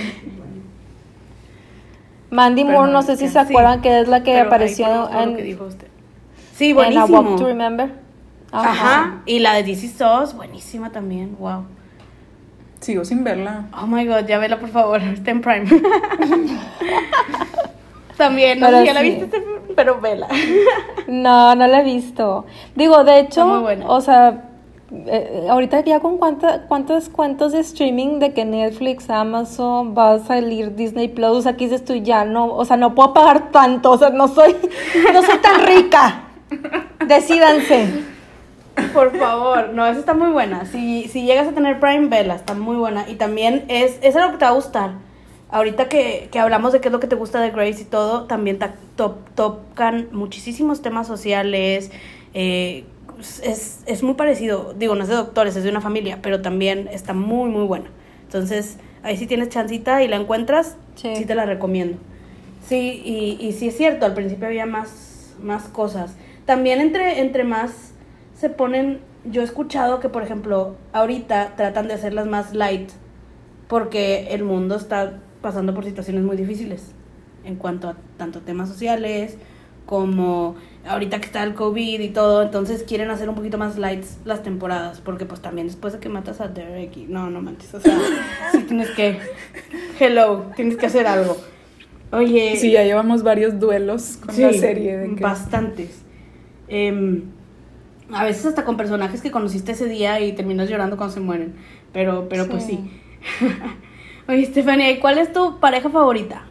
Mandy Pero Moore, no no sé si se acuerdan que es la que apareció en, que dijo usted. Sí, en A Walk buenísimo. to Remember. Ajá. Y la de Is Us, buenísima también. Wow. Sigo sin verla. Oh my god, ya vela por favor, está en Prime. También, no sé si ya la viste, pero vela. No, no la he visto. Digo, de hecho, Está muy buena. o sea, eh, ahorita ya con cuánta, cuántas cuentas de streaming de que Netflix, Amazon, va a salir Disney Plus, o sea, que dices tú ya no, o sea, no puedo pagar tanto, o sea, no soy, no soy tan rica. Decídanse. Por favor, no, esa está muy buena. Si, si llegas a tener Prime, vela, está muy buena. Y también es, es algo que te va a gustar. Ahorita que, que hablamos de qué es lo que te gusta de Grace y todo, también ta- to- tocan muchísimos temas sociales. eh, es, es muy parecido, digo, no es de doctores, es de una familia, pero también está muy, muy buena. Entonces, ahí si tienes chancita y la encuentras, Sí. sí te la recomiendo. Sí, y, y sí es cierto, al principio había más, más cosas. También entre, entre más se ponen, yo he escuchado que, por ejemplo, ahorita tratan de hacerlas más light porque el mundo está pasando por situaciones muy difíciles en cuanto a tanto temas sociales como ahorita que está el COVID y todo, entonces quieren hacer un poquito más lights las temporadas, porque pues también después de que matas a Derek y no, no manches, o sea, sí tienes que, hello, tienes que hacer algo. Oye, Sí, ya llevamos varios duelos con la Sí, serie. De que... Bastantes. Em, a veces hasta con personajes que conociste ese día y terminas llorando cuando se mueren. Pero, pero pues sí. Oye, Stephanie, ¿y ¿cuál es tu pareja favorita?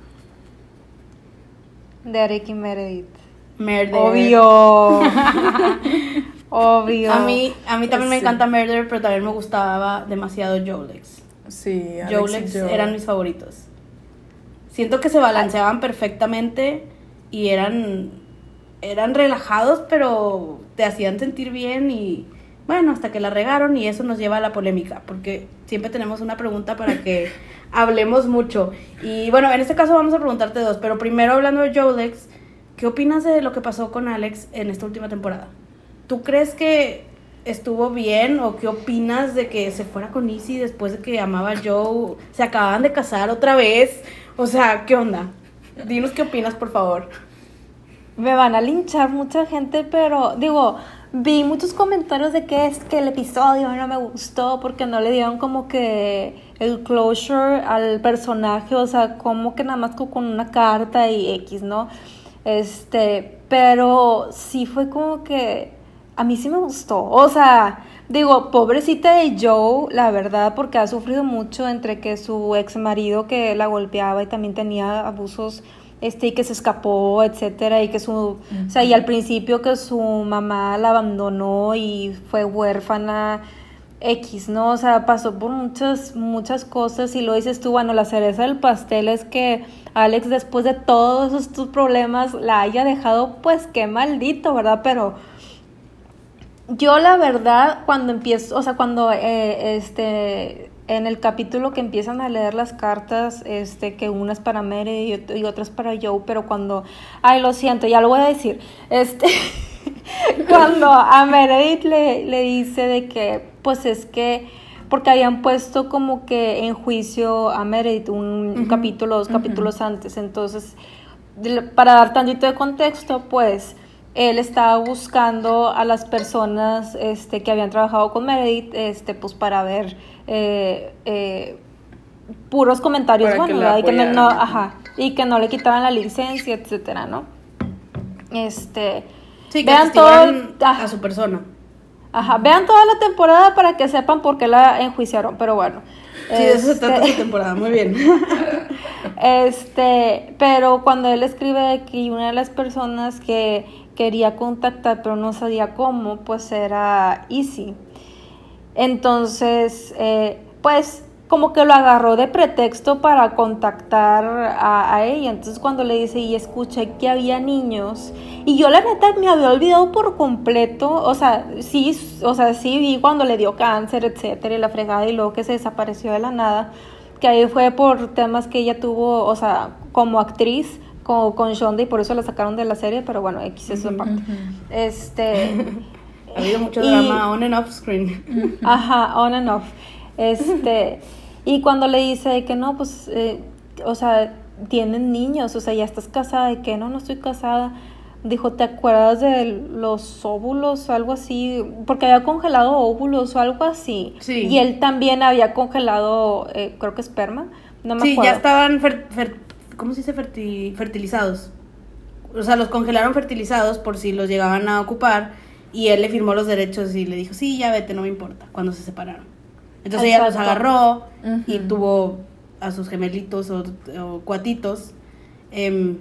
Derek y Meredith. Murder. Obvio. Obvio. A mí, a mí también me encanta Murder, pero también me gustaba demasiado Jolex. Sí, Alex Jolex eran mis favoritos. Siento que se balanceaban perfectamente y eran, eran relajados, pero te hacían sentir bien y bueno, hasta que la regaron y eso nos lleva a la polémica, porque siempre tenemos una pregunta para que hablemos mucho. Y bueno, en este caso vamos a preguntarte dos, pero primero hablando de Jolex, ¿qué opinas de lo que pasó con Alex en esta última temporada? ¿Tú crees que estuvo bien o qué opinas de que se fuera con Izzy después de que amaba a Joe? Se acababan de casar otra vez. O sea, ¿qué onda? Dinos qué opinas, por favor. Me van a linchar mucha gente, pero digo, vi muchos comentarios de que es que el episodio no me gustó porque no le dieron como que el closure al personaje, o sea, como que nada más co- con una carta y X, ¿no? Este, pero sí fue como que a mí sí me gustó, o sea, digo, pobrecita de Joe, la verdad, porque ha sufrido mucho entre que su ex marido que la golpeaba y también tenía abusos este y que se escapó, etcétera, y que su, o sea, y al principio que su mamá la abandonó y fue huérfana X, ¿no? O sea, pasó por muchas muchas cosas y lo dices tú, bueno, la cereza del pastel es que Alex después de todos estos problemas la haya dejado, pues qué maldito, ¿verdad? Pero yo la verdad cuando empiezo, o sea, cuando eh, este en el capítulo que empiezan a leer las cartas, este, que unas para Meredith y, y otras para Joe, pero cuando, ay, lo siento, ya lo voy a decir, este, cuando a Meredith le, le dice de que, pues es que, porque habían puesto como que en juicio a Meredith un capítulo, dos capítulos antes, entonces, para dar tantito de contexto, pues, él estaba buscando a las personas este, que habían trabajado con Meredith, este, pues para ver eh, eh, puros comentarios Para que ¿verdad? y que no, ajá, y que no le quitaran la licencia, etcétera, ¿no? Este, Sí, que vean todo, ah, a su persona. Ajá, vean toda la temporada para que sepan por qué la enjuiciaron, pero bueno. Sí, de eso se Este, trata esta temporada. Muy bien. Este, pero cuando él escribe de que una de las personas que quería contactar pero no sabía cómo, pues era Easy. Entonces, eh, pues como que lo agarró de pretexto para contactar a, a ella. Entonces cuando le dice y escuché que había niños y yo la neta me había olvidado por completo, o sea, sí, o sea, sí vi cuando le dio cáncer, etcétera, y la fregada y luego que se desapareció de la nada, que ahí fue por temas que ella tuvo, o sea, como actriz con, con Shonda y por eso la sacaron de la serie, pero bueno, X es su parte. Este Ha habido mucho y- drama on and off screen. Ajá, on and off. Este, y cuando le dice que no, pues, eh, o sea, tienen niños, o sea, ya estás casada, y que no, no estoy casada. Dijo, ¿te acuerdas de los óvulos o algo así? Porque había congelado óvulos o algo así. Sí. Y él también había congelado, eh, creo que esperma. No me Sí, acuerdo. ya estaban, fer- fer- ¿cómo se dice? Ferti- fertilizados. O sea, los congelaron fertilizados por si los llegaban a ocupar y él le firmó los derechos y le dijo, sí, ya vete, no me importa, cuando se separaron. Entonces ella los agarró y tuvo a sus gemelitos o, o cuatitos. Em,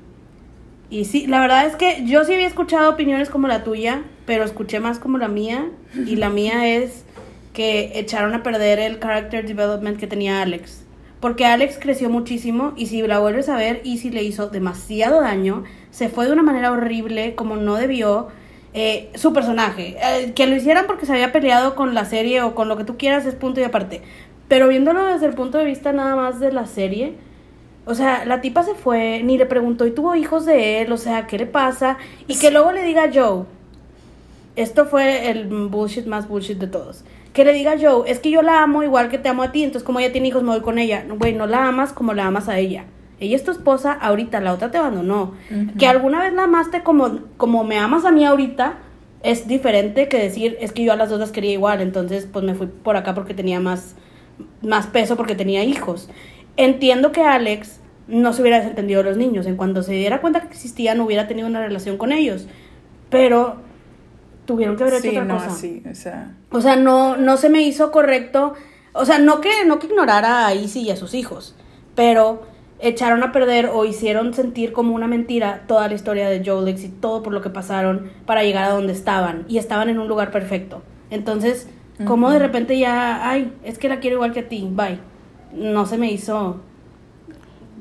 y sí, la verdad es que yo sí había escuchado opiniones como la tuya, pero escuché más como la mía. Y la mía es que echaron a perder el character development que tenía Alex. Porque Alex creció muchísimo y si la vuelves a ver, Easy le hizo demasiado daño. Se fue de una manera horrible, como no debió. Eh, su personaje. Eh, que lo hicieran porque se había peleado con la serie o con lo que tú quieras es punto y aparte. Pero viéndolo desde el punto de vista nada más de la serie, O sea, la tipa se fue, ni le preguntó y tuvo hijos de él, o sea, ¿qué le pasa? Y que luego le diga a Joe, esto fue el bullshit más bullshit de todos. Que le diga a Joe, es que yo la amo igual que te amo a ti, entonces como ella tiene hijos me voy con ella. Güey, no la amas como la amas a ella. Ella es tu esposa ahorita, la otra te abandonó. Que alguna vez la amaste como, como me amas a mí ahorita, es diferente que decir, es que yo a las dos las quería igual, entonces pues me fui por acá porque tenía más, más peso, porque tenía hijos. Entiendo que Alex no se hubiera desentendido de los niños, en cuanto se diera cuenta que existían, no hubiera tenido una relación con ellos, pero tuvieron que haber hecho Sí, otra no, cosa. sí, o sea, O sea, no, no se me hizo correcto. O sea, no que, no que ignorara a Izzy y a sus hijos, pero echaron a perder o hicieron sentir como una mentira toda la historia de Jolex y todo por lo que pasaron para llegar a donde estaban. Y estaban en un lugar perfecto. Entonces, como de repente ya, ay, es que la quiero igual que a ti, bye. No se me hizo.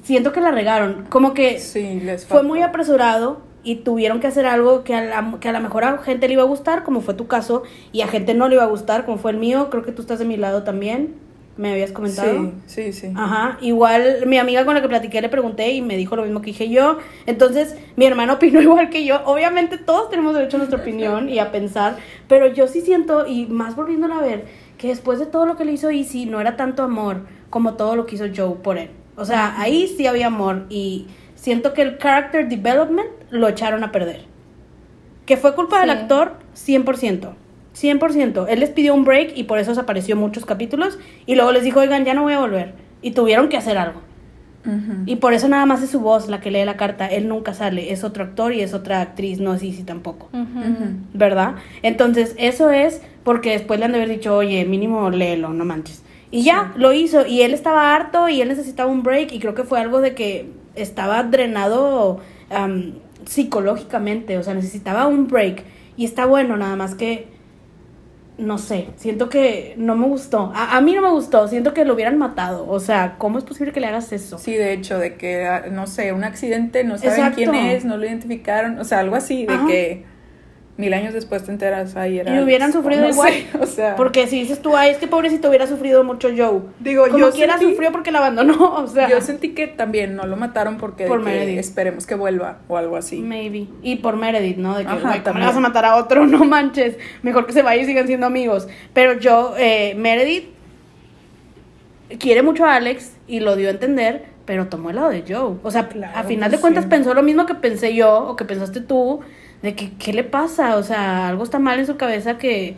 Siento que la regaron. Como que sí, les fue muy apresurado y tuvieron que hacer algo que a, la, que a lo mejor a gente le iba a gustar, como fue tu caso, y a gente no le iba a gustar, como fue el mío. Creo que tú estás de mi lado también. Me habías comentado. Sí, sí, sí. Ajá, igual mi amiga con la que platiqué le pregunté y me dijo lo mismo que dije yo. Entonces, mi hermano opinó igual que yo. Obviamente todos tenemos derecho a nuestra opinión y a pensar, pero yo sí siento, y más volviéndola a ver, que después de todo lo que le hizo Izzy, no era tanto amor como todo lo que hizo Joe por él. O sea, ahí sí había amor y siento que el character development lo echaron a perder. Que fue culpa del actor, 100%. 100%. Él les pidió un break y por eso desapareció muchos capítulos. Y luego les dijo, oigan, ya no voy a volver. Y tuvieron que hacer algo. Y por eso nada más es su voz la que lee la carta. Él nunca sale. Es otro actor y es otra actriz. No es Izzy tampoco. ¿Verdad? Entonces, eso es porque después le han de haber dicho, oye, mínimo léelo, no manches. Y ya, lo hizo. Y él estaba harto y él necesitaba un break. Y creo que fue algo de que estaba drenado am, psicológicamente. O sea, necesitaba un break. Y está bueno, nada más que. No sé, siento que no me gustó. A, a mí no me gustó, siento que lo hubieran matado. O sea, ¿cómo es posible que le hagas eso? Sí, de hecho, de que, ah, no sé, un accidente, no saben Exacto. quién es, no lo identificaron, o sea, algo así, de Ajá. que mil años después te enteras, ahí era... Y hubieran sufrido no igual. sé, o sea... Porque si dices tú, ay, es que pobrecito hubiera sufrido mucho Joe. Digo, Como yo quiera sentí- sufrió porque la abandonó, o sea. Yo sentí que también no lo mataron porque de Por que Meredith. esperemos que vuelva o algo así. Maybe. Y por Meredith, ¿no? De que, Ajá, güey, ¿cómo le vas a matar a otro? No manches. Mejor que se vaya y sigan siendo amigos. Pero yo, eh, Meredith quiere mucho a Alex y lo dio a entender, pero tomó el lado de Joe. O sea, Claro a final que de cuentas sí. pensó lo mismo que pensé yo o que pensaste tú, de que, ¿qué le pasa? O sea, algo está mal en su cabeza que...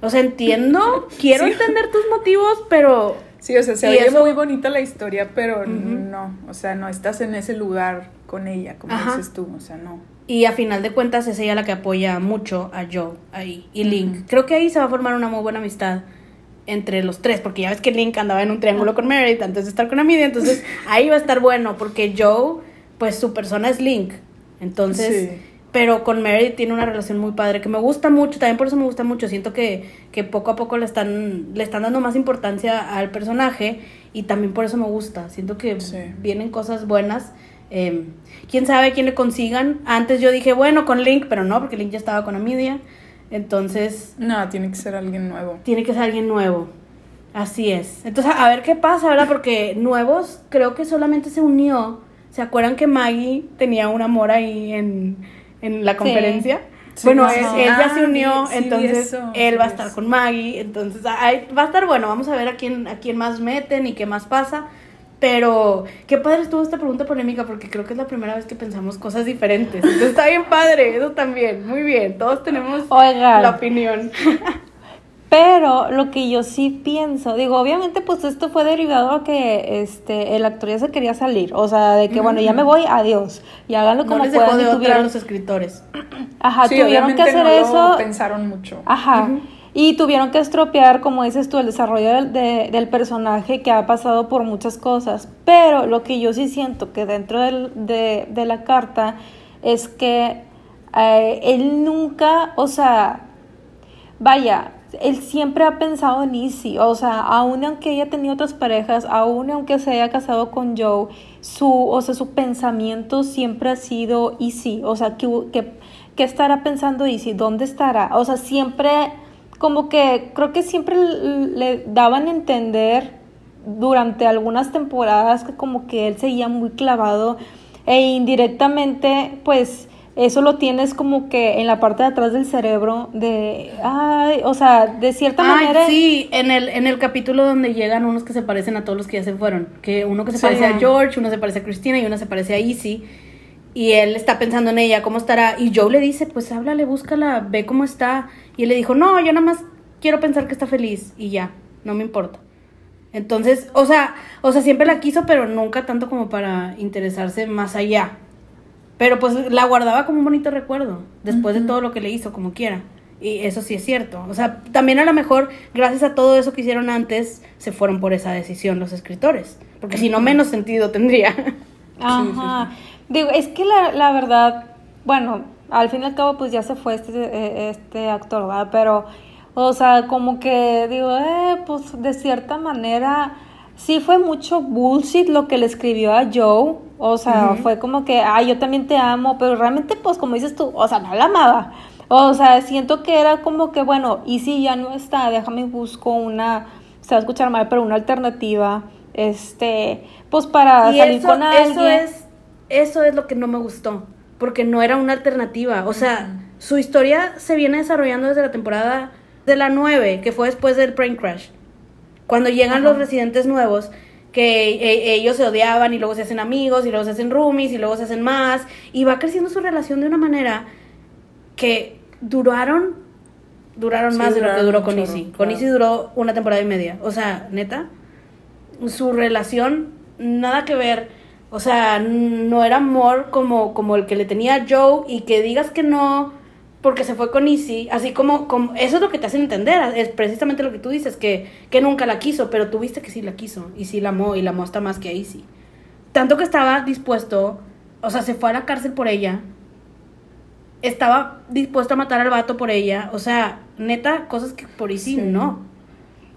O sea, entiendo, quiero Sí. entender tus motivos, pero... Sí, o sea, se oye eso- muy bonita la historia, pero no, o sea, no estás en ese lugar con ella, como Ajá. dices tú, o sea, no. Y a final de cuentas es ella la que apoya mucho a Joe ahí. Y Link. Creo que ahí se va a formar una muy buena amistad entre los tres. Porque ya ves que Link andaba en un triángulo con Meredith antes de estar con Amidia. Entonces ahí va a estar bueno. Porque Joe, pues su persona es Link. Entonces. Sí. Pero con Meredith tiene una relación muy padre que me gusta mucho, también por eso me gusta mucho. Siento que, que poco a poco le están, le están dando más importancia al personaje y también por eso me gusta. Siento que Sí. vienen cosas buenas. Eh, Quién sabe quién le consigan. Antes yo dije, bueno, con Link, pero no, porque Link ya estaba con Amidia. Entonces, No, tiene que ser alguien nuevo. tiene que ser alguien nuevo. Así es. Entonces, a ver qué pasa, ¿verdad? Porque nuevos, creo que solamente se unió. ¿Se acuerdan que Maggie tenía un amor ahí en, en la conferencia? Sí, bueno, sí, él, sí. él ya Ah, se unió, sí vi entonces eso, él va a sí, estar con Maggie, entonces ay, va a estar bueno, vamos a ver a quién, a quién más meten y qué más pasa. Pero qué padre estuvo esta pregunta polémica porque creo que es la primera vez que pensamos cosas diferentes. Entonces está bien padre, eso también, muy bien. Todos tenemos Oigan. la opinión. Pero lo que yo sí pienso, digo, obviamente pues esto fue derivado a que este el actor ya se quería salir, o sea, de que bueno, ya me voy, adiós. Y háganlo No como les dejó puedan de y otra a tuvieron los escritores. Ajá, sí, tuvieron que hacer no eso. lo pensaron mucho. Ajá. Y tuvieron que estropear, como dices tú, el desarrollo del, de- del personaje que ha pasado por muchas cosas. Pero lo que yo sí siento que dentro del- de, de la carta es que eh, él nunca, o sea, vaya, él siempre ha pensado en Izzy, o sea, aun aunque ella tenido otras parejas, aun aunque se haya casado con Joe, su, o sea, pensamiento siempre ha sido Izzy, o sea, ¿qué estará pensando Izzy? ¿Dónde estará? O sea, siempre, como que, creo que siempre le daban a entender durante algunas temporadas que como que él seguía muy clavado e indirectamente pues eso lo tienes como que en la parte de atrás del cerebro de ay, o sea, de cierta Ay, manera sí, en el, en el capítulo donde llegan unos que se parecen a todos los que ya se fueron. Que uno que se Sí. parece a George, uno se parece a Christina y uno se parece a Izzy. Y él está pensando en ella, ¿cómo estará? Y Joe le dice, pues háblale, búscala, ve cómo está. Y él le dijo, no, yo nada más quiero pensar que está feliz y ya, no me importa. Entonces, o sea, o sea, siempre la quiso, pero nunca tanto como para interesarse más allá. Pero pues la guardaba como un bonito recuerdo, después de todo lo que le hizo, como quiera. Y eso sí es cierto. O sea, también a lo mejor, gracias a todo eso que hicieron antes, se fueron por esa decisión los escritores. Porque si no, menos sentido tendría. Ajá. Digo, es que la, la verdad, bueno, al fin y al cabo, pues ya se fue este, eh, este actor, ¿verdad? Pero, o sea, como que digo, eh, pues de cierta manera, sí fue mucho bullshit lo que le escribió a Joe. O sea, fue como que, ay, yo también te amo, pero realmente, pues como dices tú, o sea, no la amaba. O sea, siento que era como que, bueno, y si ya no está, déjame busco una, se va a escuchar mal, pero una alternativa, este, pues para y salir eso, con alguien. eso es, eso es lo que no me gustó. Porque no era una alternativa. O sea, su historia se viene desarrollando desde la temporada de la 9, que fue después del Brain Crash. Cuando llegan los residentes nuevos, que e- ellos se odiaban y luego se hacen amigos y luego se hacen roomies y luego se hacen más. Y va creciendo su relación de una manera que duraron, duraron Sí, más de lo que duró con Izzy. claro. Con Izzy duró una temporada y media. O sea, neta, su relación nada que ver. O sea, no era amor como, como el que le tenía Joe y que digas que no porque se fue con Izzy, así como, como eso es lo que te hacen entender, es precisamente lo que tú dices, que, que nunca la quiso, pero tú viste que sí la quiso y sí la amó y la amó hasta más que a Izzy. Tanto que estaba dispuesto, o sea, se fue a la cárcel por ella, estaba dispuesto a matar al vato por ella, o sea, neta, cosas que por Izzy Sí. no.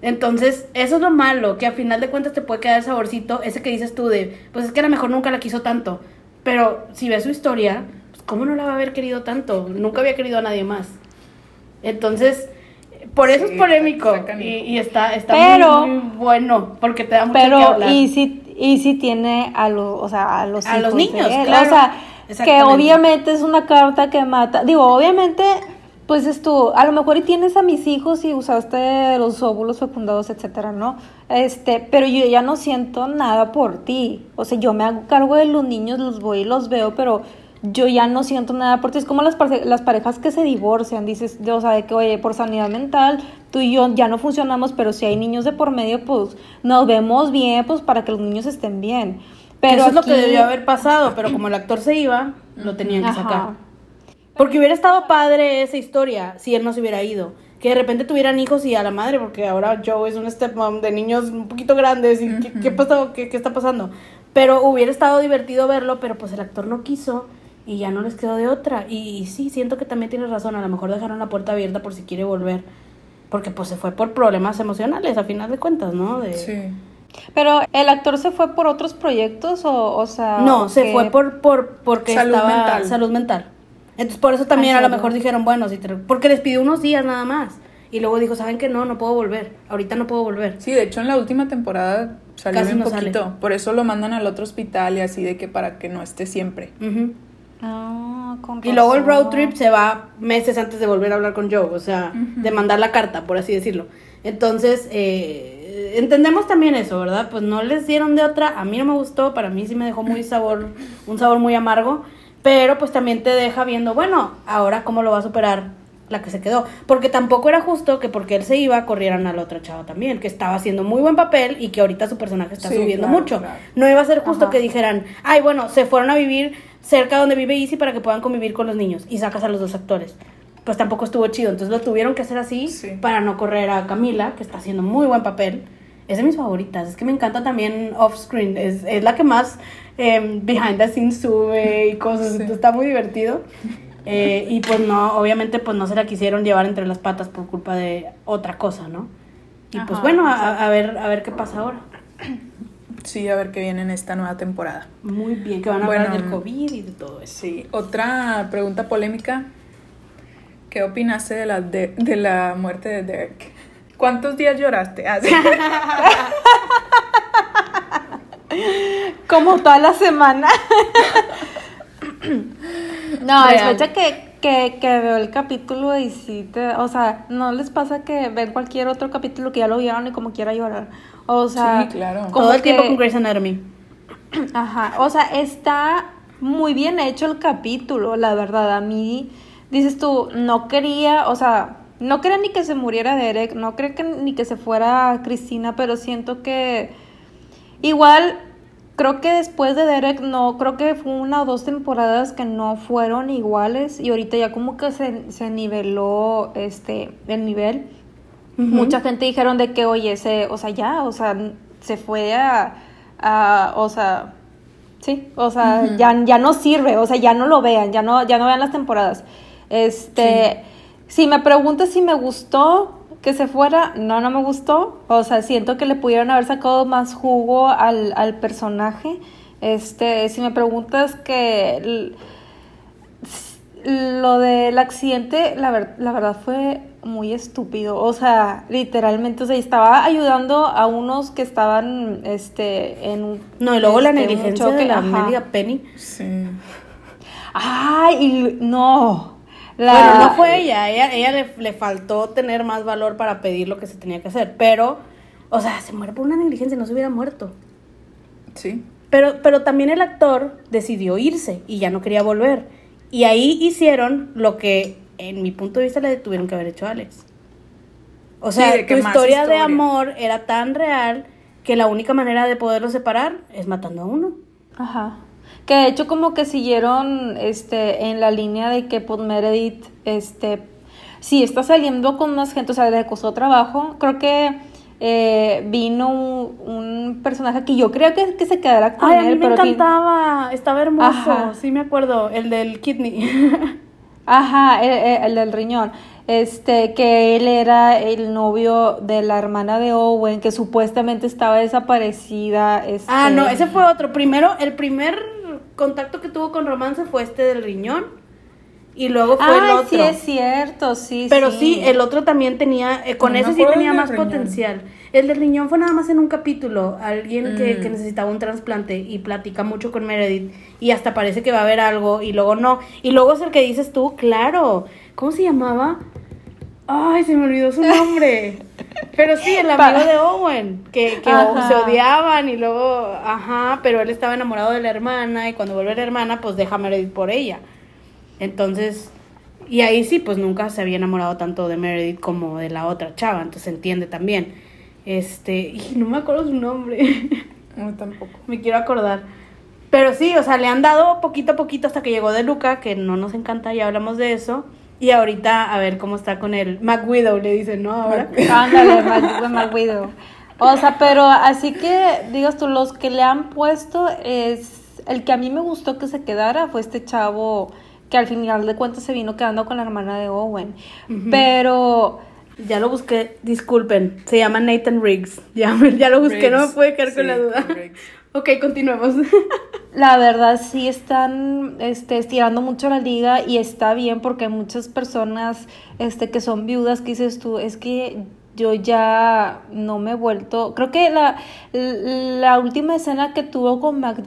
Entonces, eso es lo malo, que a final de cuentas te puede quedar el saborcito, ese que dices tú de, pues es que a lo mejor nunca la quiso tanto, pero si ves su historia, ¿cómo no la va a haber querido tanto? Nunca había querido a nadie más. Entonces, por eso Sí, es polémico y, y está, está Pero- muy, muy bueno, porque te da mucho que Pero hablar. y si y si tiene a los, o sea, a los A los niños, él. claro. O sea, que obviamente es una carta que mata. Digo, obviamente pues es tú, a lo mejor y tienes a mis hijos y usaste los óvulos fecundados, etcétera, ¿no? Este, pero yo ya no siento nada por ti. O sea, yo me hago cargo de los niños, los voy y los veo, pero yo ya no siento nada por ti. Es como las, las parejas que se divorcian, dices, de- o sea, de que, oye, por sanidad mental, tú y yo ya no funcionamos, pero si hay niños de por medio, pues nos vemos bien, pues para que los niños estén bien. Pero eso es lo que debió haber pasado, pero como el actor se iba, lo tenían que Ajá. sacar. Porque hubiera estado padre esa historia si él no se hubiera ido. Que de repente tuvieran hijos y a la madre, porque ahora Joe es un stepmom de niños un poquito grandes. y ¿qué, qué pasó? ¿Qué, qué está pasando? Pero hubiera estado divertido verlo, pero pues el actor no quiso y ya no les quedó de otra. Y, y sí, siento que también tienes razón. A lo mejor dejaron la puerta abierta por si quiere volver. Porque pues se fue por problemas emocionales, a final de cuentas, ¿no? De, Sí. Pero el actor se fue por otros proyectos o, o sea... No, ¿o se fue por, por porque Salud estaba mental. salud mental. Entonces por eso también ¿En a lo mejor dijeron, bueno, si te- porque les pidió unos días nada más. Y luego dijo, ¿saben qué? No, no puedo volver. Ahorita no puedo volver. Sí, de hecho en la última temporada salió Casi un no sale. poquito. Por eso lo mandan al otro hospital y así de que para que no esté siempre. Ujú. Ah, con Y luego el road trip se va meses antes de volver a hablar con Joe, o sea, de mandar la carta, por así decirlo. Entonces, eh, entendemos también eso, ¿verdad? Pues no les dieron de otra, a mí no me gustó, para mí sí me dejó muy sabor, un sabor muy amargo, pero pues también te deja viendo, bueno, ahora cómo lo va a superar la que se quedó, porque tampoco era justo que porque él se iba corrieran a la otra chava también, que estaba haciendo muy buen papel y que ahorita su personaje está Sí, subiendo claro, mucho. claro. No iba a ser justo Ajá. que dijeran, ay, bueno, se fueron a vivir cerca donde vive Izzy para que puedan convivir con los niños y sacas a los dos actores. Pues tampoco estuvo chido, entonces lo tuvieron que hacer así Sí. para no correr a Camila, que está haciendo muy buen papel. Es de mis favoritas, es que me encanta también off-screen, es, es la que más em, behind the scenes sube y cosas, Sí. está muy divertido. Eh, y pues no, obviamente pues no se la quisieron llevar entre las patas por culpa de otra cosa, ¿no? Y pues Ajá, bueno, a, a ver, a ver qué pasa ahora. Sí, a ver qué viene en esta nueva temporada. Muy bien, que van a Bueno, hablar del COVID y de todo eso. Sí, otra pregunta polémica. ¿Qué opinaste de la, de, de la muerte de Derek? ¿Cuántos días lloraste? Ah, sí. Como toda la semana. no, es Real. fecha que, que, que veo el capítulo y sí te, o sea, no les pasa que ven cualquier otro capítulo que ya lo vieron y como quiera llorar. O sea, Sí, claro. como Todo el tiempo con Grey's Anatomy. Ajá, o sea, está muy bien hecho el capítulo, la verdad. A mí, dices tú, no quería, o sea, no quería ni que se muriera Derek, no creo que ni que se fuera Cristina, pero siento que igual, creo que después de Derek, no, creo que fue una o dos temporadas que no fueron iguales y ahorita ya como que se, se niveló este, el nivel. Mucha gente dijeron de que, oye, se, o sea, ya, o sea, se fue a, a o sea, sí, o sea, ya, ya no sirve, o sea, ya no lo vean, ya no, ya no vean las temporadas. Este, si me preguntas si me gustó que se fuera, no, no me gustó, o sea, siento que le pudieron haber sacado más jugo al, al personaje. Este, si me preguntas que lo del accidente, la, ver- la verdad fue muy estúpido. O sea, literalmente, o sea, estaba ayudando a unos que estaban este, en un. No, y luego la este, negligencia de la ajá. media Penny. Sí. Ay, y no. La- Bueno, no fue ella, ella, ella le, le faltó tener más valor para pedir lo que se tenía que hacer, pero, o sea, se muere por una negligencia, no se hubiera muerto. Sí. Pero, pero también el actor decidió irse y ya no quería volver. Y ahí hicieron lo que, en mi punto de vista, le tuvieron que haber hecho a Alex. O Sí, sea, que tu historia, de amor era tan real que la única manera de poderlo separar es matando a uno. Ajá. Que de hecho como que siguieron este en la línea de que pues Meredith este sí está saliendo con más gente, o sea, le costó trabajo. Creo que eh, vino un, un personaje que yo creo que, que se quedará con Ay, a mí él, me pero encantaba, estaba hermoso, Ajá. sí me acuerdo, el del kidney. Ajá, el, el- el del riñón. Este, que él era el novio de la hermana de Owen, que supuestamente estaba desaparecida. Este, ah, no, ese fue otro. Primero, el primer contacto que tuvo con Romance fue este del riñón y luego fue el Ay, otro. sí es cierto, sí, Pero sí, el otro también tenía, eh, con No ese sí tenía más riñón. potencial. El del riñón fue nada más en un capítulo, alguien que, Mm. que necesitaba un trasplante y platica mucho con Meredith y hasta parece que va a haber algo y luego no. Y luego es el que dices tú, claro, ¿cómo se llamaba? Ay, se me olvidó su nombre. pero sí, el amigo de Owen, que, que se odiaban y luego, ajá, pero él estaba enamorado de la hermana y cuando vuelve la hermana, pues deja a Meredith por ella. Entonces, y ahí sí, pues nunca se había enamorado tanto de Meredith como de la otra chava, entonces se entiende también. Este, y no me acuerdo su nombre, No, tampoco. me quiero acordar. Pero sí, o sea, le han dado poquito a poquito hasta que llegó de Luca, que no nos encanta, ya hablamos de eso. Y ahorita a ver cómo está con el McWidow, le dicen, ¿no? Ahora. Ándale, Mac- Mac Widow. O sea, pero así que, digas tú, los que le han puesto es. El que a mí me gustó que se quedara fue este chavo que al final de cuentas se vino quedando con la hermana de Owen. Pero. Ya lo busqué, disculpen, se llama Nathan Riggs. Ya, ya lo busqué, no me puede quedar con la duda. Riggs. Ok, continuemos. La verdad sí están este, estirando mucho la liga y está bien porque hay muchas personas este, que son viudas que dices tú, es que yo ya no me he vuelto, creo que la, la última escena que tuvo con Mac,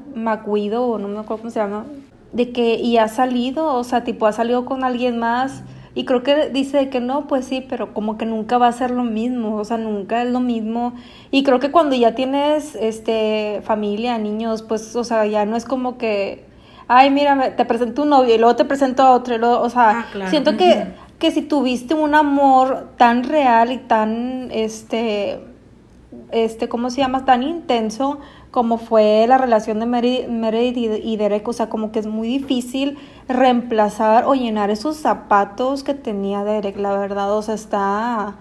o no me acuerdo cómo se llama, de que y ha salido, o sea, tipo ha salido con alguien más y creo que dice que no, pues sí, pero como que nunca va a ser lo mismo, o sea, nunca es lo mismo. Y creo que cuando ya tienes este familia, niños, pues, o sea, ya no es como que, ay, mira, te presento un novio y luego te presento a otro, y luego, o sea, Ah, claro. siento que, que si tuviste un amor tan real y tan, este, este, ¿cómo se llama? Tan intenso como fue la relación de Meredith y, Derek, o sea, como que es muy difícil reemplazar o llenar esos zapatos que tenía Derek, la verdad, o sea, está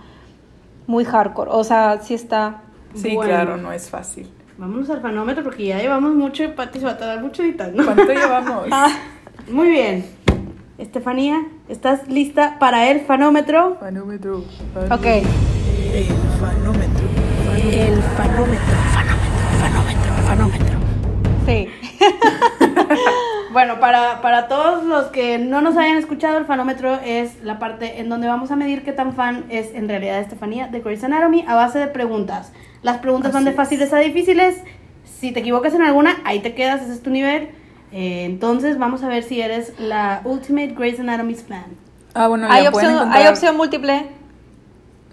muy hardcore, o sea, sí está... Sí, Bueno. claro, no es fácil. Vámonos al fanómetro porque ya llevamos mucho y Pati se va a tardar mucho editando. ¿Cuánto llevamos? Muy bien. Estefanía, ¿estás lista para el fanómetro? Fanómetro. Ok. El fanómetro. El fanómetro, fanómetro, fanómetro, fanómetro. Sí. Bueno, para, para todos los que no nos hayan escuchado, el fanómetro es la parte en donde vamos a medir qué tan fan es en realidad Estefanía de Grey's Anatomy a base de preguntas. Las preguntas van de Así es. fáciles a difíciles Si te equivocas en alguna, ahí te quedas, ese es tu nivel. Eh, entonces vamos a ver si eres la Ultimate Grey's Anatomy fan. Ah, bueno, ¿Hay, ya pueden opción, encontrar... ¿Hay opción múltiple?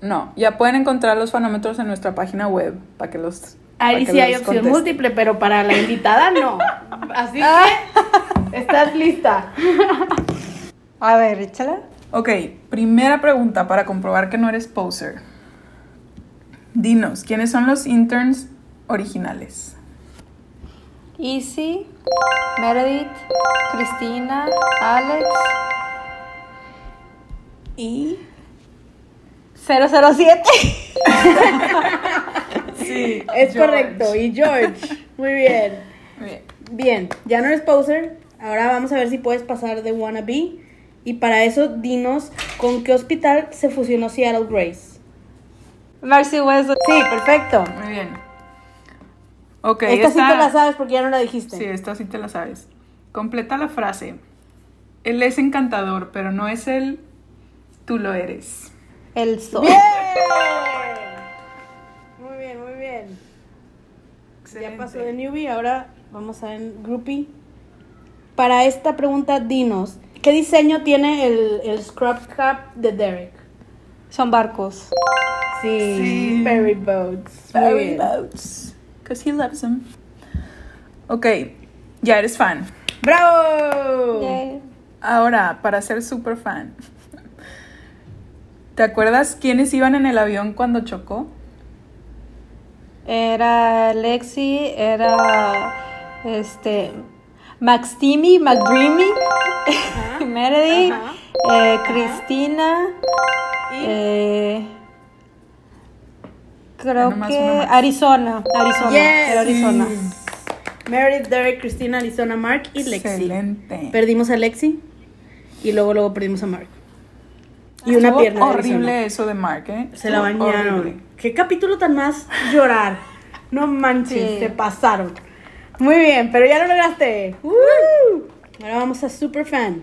No, ya pueden encontrar los fanómetros en nuestra página web para que los. Ahí sí hay opción múltiple, pero para la invitada no. Así que, ¿estás lista? A ver, échala. Ok, primera pregunta para comprobar que no eres poser. Dinos, ¿quiénes son los interns originales? Easy, Meredith, Cristina, Alex Y... 007. Sí, Es correcto, y George. Muy bien. Bien. Bien, ya no eres poser. Ahora vamos a ver si puedes pasar de wannabe. Y para eso, dinos con qué hospital se fusionó Seattle Grace. Mercy West. Sí, perfecto. Muy bien. Ok, Esta sí te la sabes porque ya no la dijiste. Sí, esta sí te la sabes. Completa la frase. Él es encantador, pero no es él, tú lo eres. El sol. ¡Bien! Ya pasó de newbie, ahora vamos a ver groupie. Para esta pregunta, dinos, ¿qué diseño tiene el, el scrub cap de Derek? Son barcos. Sí, Sí. ferry boats. Ferry boats. Because he loves them. Ok, ya eres fan. ¡Bravo! Yay. Ahora, para ser super fan. ¿Te acuerdas quiénes iban en el avión cuando chocó? Era Lexi, era este Max Timmy, McDreamy, Meredith, eh, Cristina, Y- eh, creo que. Arizona, Arizona, Yes. era Arizona. Meredith, Derek, Cristina, Arizona, Mark y Lexi. Excelente. Perdimos a Lexi y luego luego perdimos a Mark. Y una Estuvo pierna de horrible eso de Mark, ¿eh? Se la Estuvo bañaron. horrible. Qué capítulo tan más llorar. No manches, Sí. se pasaron. Muy bien, pero ya lo lograste. ¡Woo! Ahora vamos a Superfan.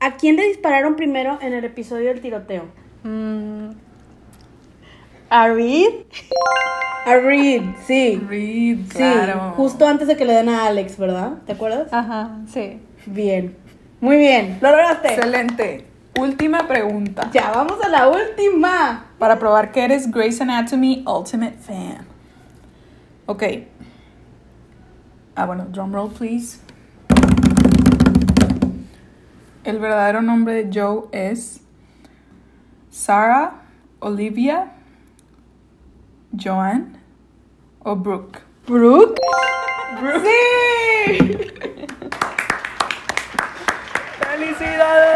¿A quién le dispararon primero en el episodio del tiroteo? Mm. ¿A Reed? A Reed, sí. Reed, Sí, claro. justo antes de que le den a Alex, ¿verdad? ¿Te acuerdas? Ajá, sí. Bien. Muy bien, lo lograste. Excelente. Última pregunta. Ya, vamos a la última. Para probar que eres Grey's Anatomy Ultimate Fan. Ok. Ah, bueno, drum roll, please. El verdadero nombre de Joe es Sarah, Olivia, Joanne o Brooke. ¿Brooke? ¡Sí! ¡Felicidades!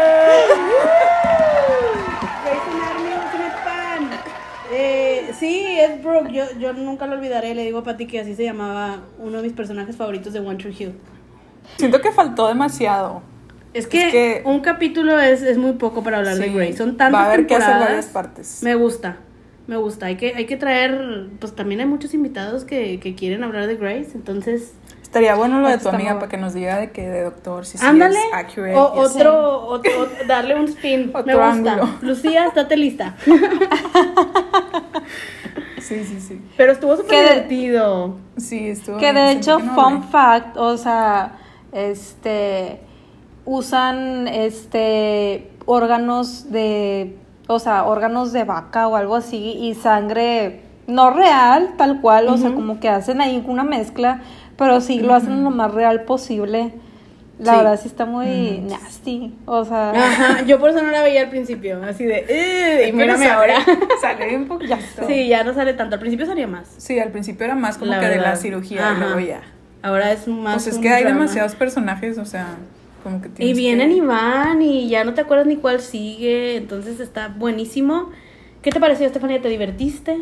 Sí, es Brooke. Yo, yo nunca lo olvidaré. Le digo a Patty que así se llamaba uno de mis personajes favoritos de One Tree Hill. Siento que faltó demasiado. Es que, Es que- un capítulo es, es muy poco para hablar de Sí, Grey. Son tantas Va a haber que hacer temporadas. varias partes. Me gusta, me gusta. Hay que, hay que traer, pues también hay muchos invitados que, que quieren hablar de Grace, entonces... Estaría bueno lo de tu amiga para que nos diga de que de doctor, si sí Ándale, es accurate. o, otro, otro, darle un spin, me Otro gusta. ángulo. Lucía, estate lista. Sí, sí, sí. Pero estuvo súper de- divertido. Sí, estuvo Que de hecho, que no fun fact, o sea, este, usan, este, órganos de, o sea, órganos de vaca o algo así y sangre no real, tal cual, o sea, como que hacen ahí una mezcla, pero sí lo hacen lo más real posible. La Sí. verdad sí está muy nasty, o sea, Ajá, yo por eso no la veía al principio, así de... "Eh", y mírame sale- ahora. Sale un poquito. Sí, ya no sale tanto. Al principio salía más. Sí, al principio era más como la que de la cirugía Ajá. y luego ya. Ahora es más. Pues es un que hay drama. demasiados personajes, o sea, como que Y vienen que... y van y ya no te acuerdas ni cuál sigue, entonces está buenísimo. ¿Qué te pareció, Estefanía? ¿Te divertiste?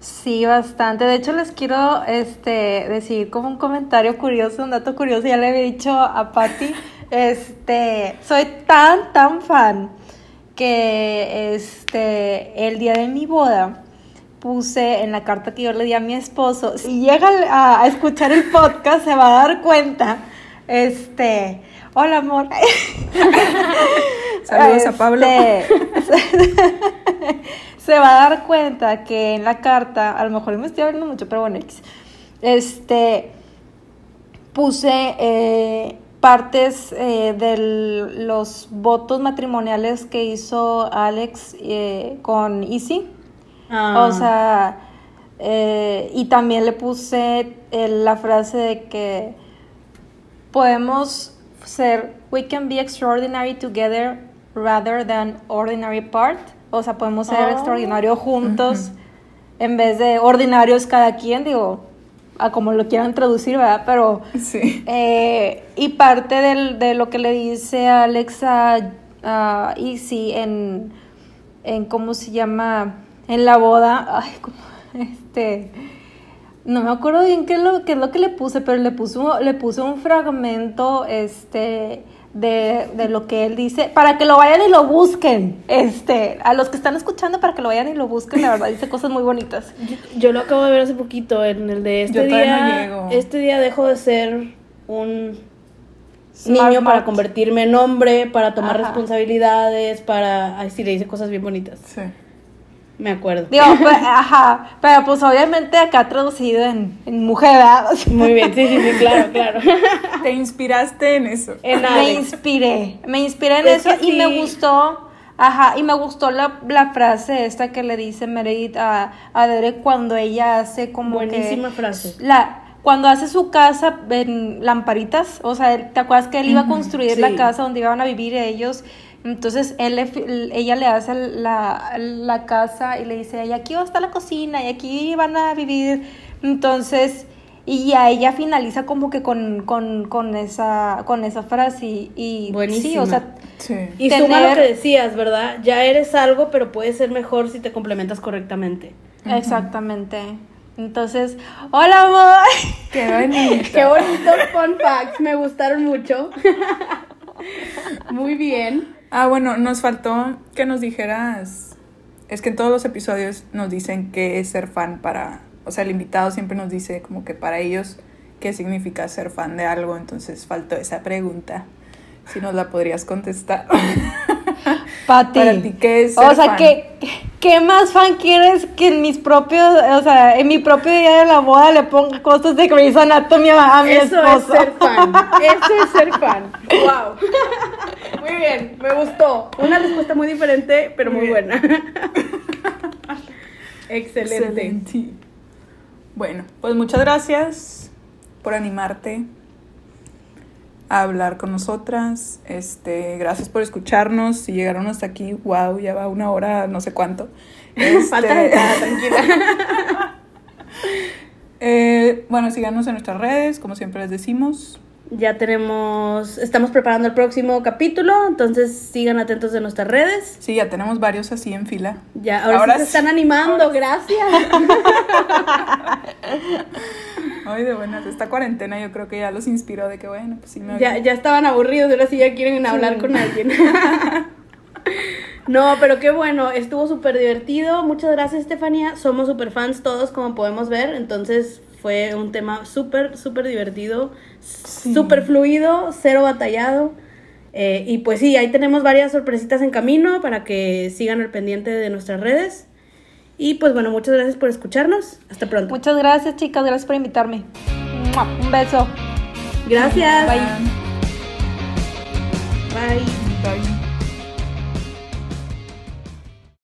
Sí, bastante. De hecho, les quiero este, decir como un comentario curioso, un dato curioso. Ya le había dicho a Patty. Este, soy tan, tan fan que este, el día de mi boda puse en la carta que yo le di a mi esposo. Si llega a, a escuchar el podcast, se va a dar cuenta. Este, hola amor. Saludos a Pablo. Se va a dar cuenta que en la carta, a lo mejor me estoy hablando mucho, pero bueno, este, puse eh, partes eh, de los votos matrimoniales que hizo Alex eh, con Easy. Ah. O sea, y también le puse la frase de que podemos ser, we can be extraordinary together rather than ordinary apart. O sea, podemos ser Oh. extraordinarios juntos en vez de ordinarios cada quien, digo, a como lo quieran traducir, ¿verdad? Pero Sí. eh, y parte del- de lo que le dice Alex a, a Izzy en, en, ¿cómo se llama? En la boda, ay, como, este, no me acuerdo bien qué es lo, qué es lo que le puse, pero le puse, un- le puse un fragmento, este, de, de lo que él dice, para que lo vayan y lo busquen, este, a los que están escuchando, para que lo vayan y lo busquen, la verdad, dice cosas muy bonitas. Yo, yo lo acabo de ver hace poquito en el de este Yo no día. llego. Este día dejo de ser un Smart niño para convertirme en hombre, para tomar Ajá. responsabilidades, para. Ay, sí, le dice cosas bien bonitas. Sí. Me acuerdo. Digo, pues, ajá, pero pues obviamente acá traducido en, en mujer, ¿verdad? Muy bien, sí, sí, sí, claro, claro. Te inspiraste en eso. En me inspiré, me inspiré en Es eso y me gustó, ajá, y me gustó la, la frase esta que le dice Meredith a, a Derek cuando ella hace como Buenísima que frase. la cuando hace su casa en lamparitas, o sea, ¿te acuerdas que él iba a construir sí. la casa donde iban a vivir ellos? Entonces él le ella le hace la, la casa y le dice, y aquí va a estar la cocina, y aquí van a vivir. Entonces, y a ella finaliza como que con, con, con esa, con esa frase y, y sí, o sea, Sí. Y Tener- suma lo que decías, ¿verdad? Ya eres algo, pero puedes ser mejor si te complementas correctamente. exactamente. Entonces, hola amor. Qué bonito. Qué bonito fun facts, me gustaron mucho. Muy bien. Ah, bueno, nos faltó que nos dijeras. Es que en todos los episodios nos dicen qué es ser fan para. O sea, el invitado siempre nos dice como que para ellos qué significa ser fan de algo. Entonces faltó esa pregunta. Si nos la podrías contestar. Pati. Para ti, ¿qué es O ser sea, fan? ¿qué, ¿qué más fan quieres que en mis propios, o sea, en mi propio día de la boda le ponga cosas de Grey's Anatomy a, a mi Eso esposo? es ser fan. Eso es ser fan. Wow. Muy bien, me gustó. Una respuesta muy diferente, pero muy, buena. Excelente. Excelente. Bueno, pues muchas gracias por animarte a hablar con nosotras. Este, gracias por escucharnos. Si llegaron hasta aquí, wow, ya va una hora, no sé cuánto. Este, Falta de nada, tranquila. eh, bueno, síganos en nuestras redes, como siempre les decimos. Ya tenemos, estamos preparando el próximo capítulo, entonces sigan atentos de nuestras redes. Sí, ya tenemos varios así en fila. Ya, ahora, Ahora sí se sí. están animando, gracias. Ay, de buenas, esta cuarentena yo creo que ya los inspiró de que bueno, pues sí me Ya, ya estaban aburridos, ahora sí ya quieren hablar con alguien. no, pero qué bueno, estuvo súper divertido. Muchas gracias, Estefanía. Somos súper fans todos, como podemos ver. Entonces fue un tema súper, súper divertido, súper fluido, cero batallado. Eh, y pues sí, ahí tenemos varias sorpresitas en camino para que sigan al pendiente de nuestras redes. Y pues bueno, muchas gracias por escucharnos. Hasta pronto. Muchas gracias, chicas, gracias por invitarme. Un beso. Gracias. Bye. Bye. Bye.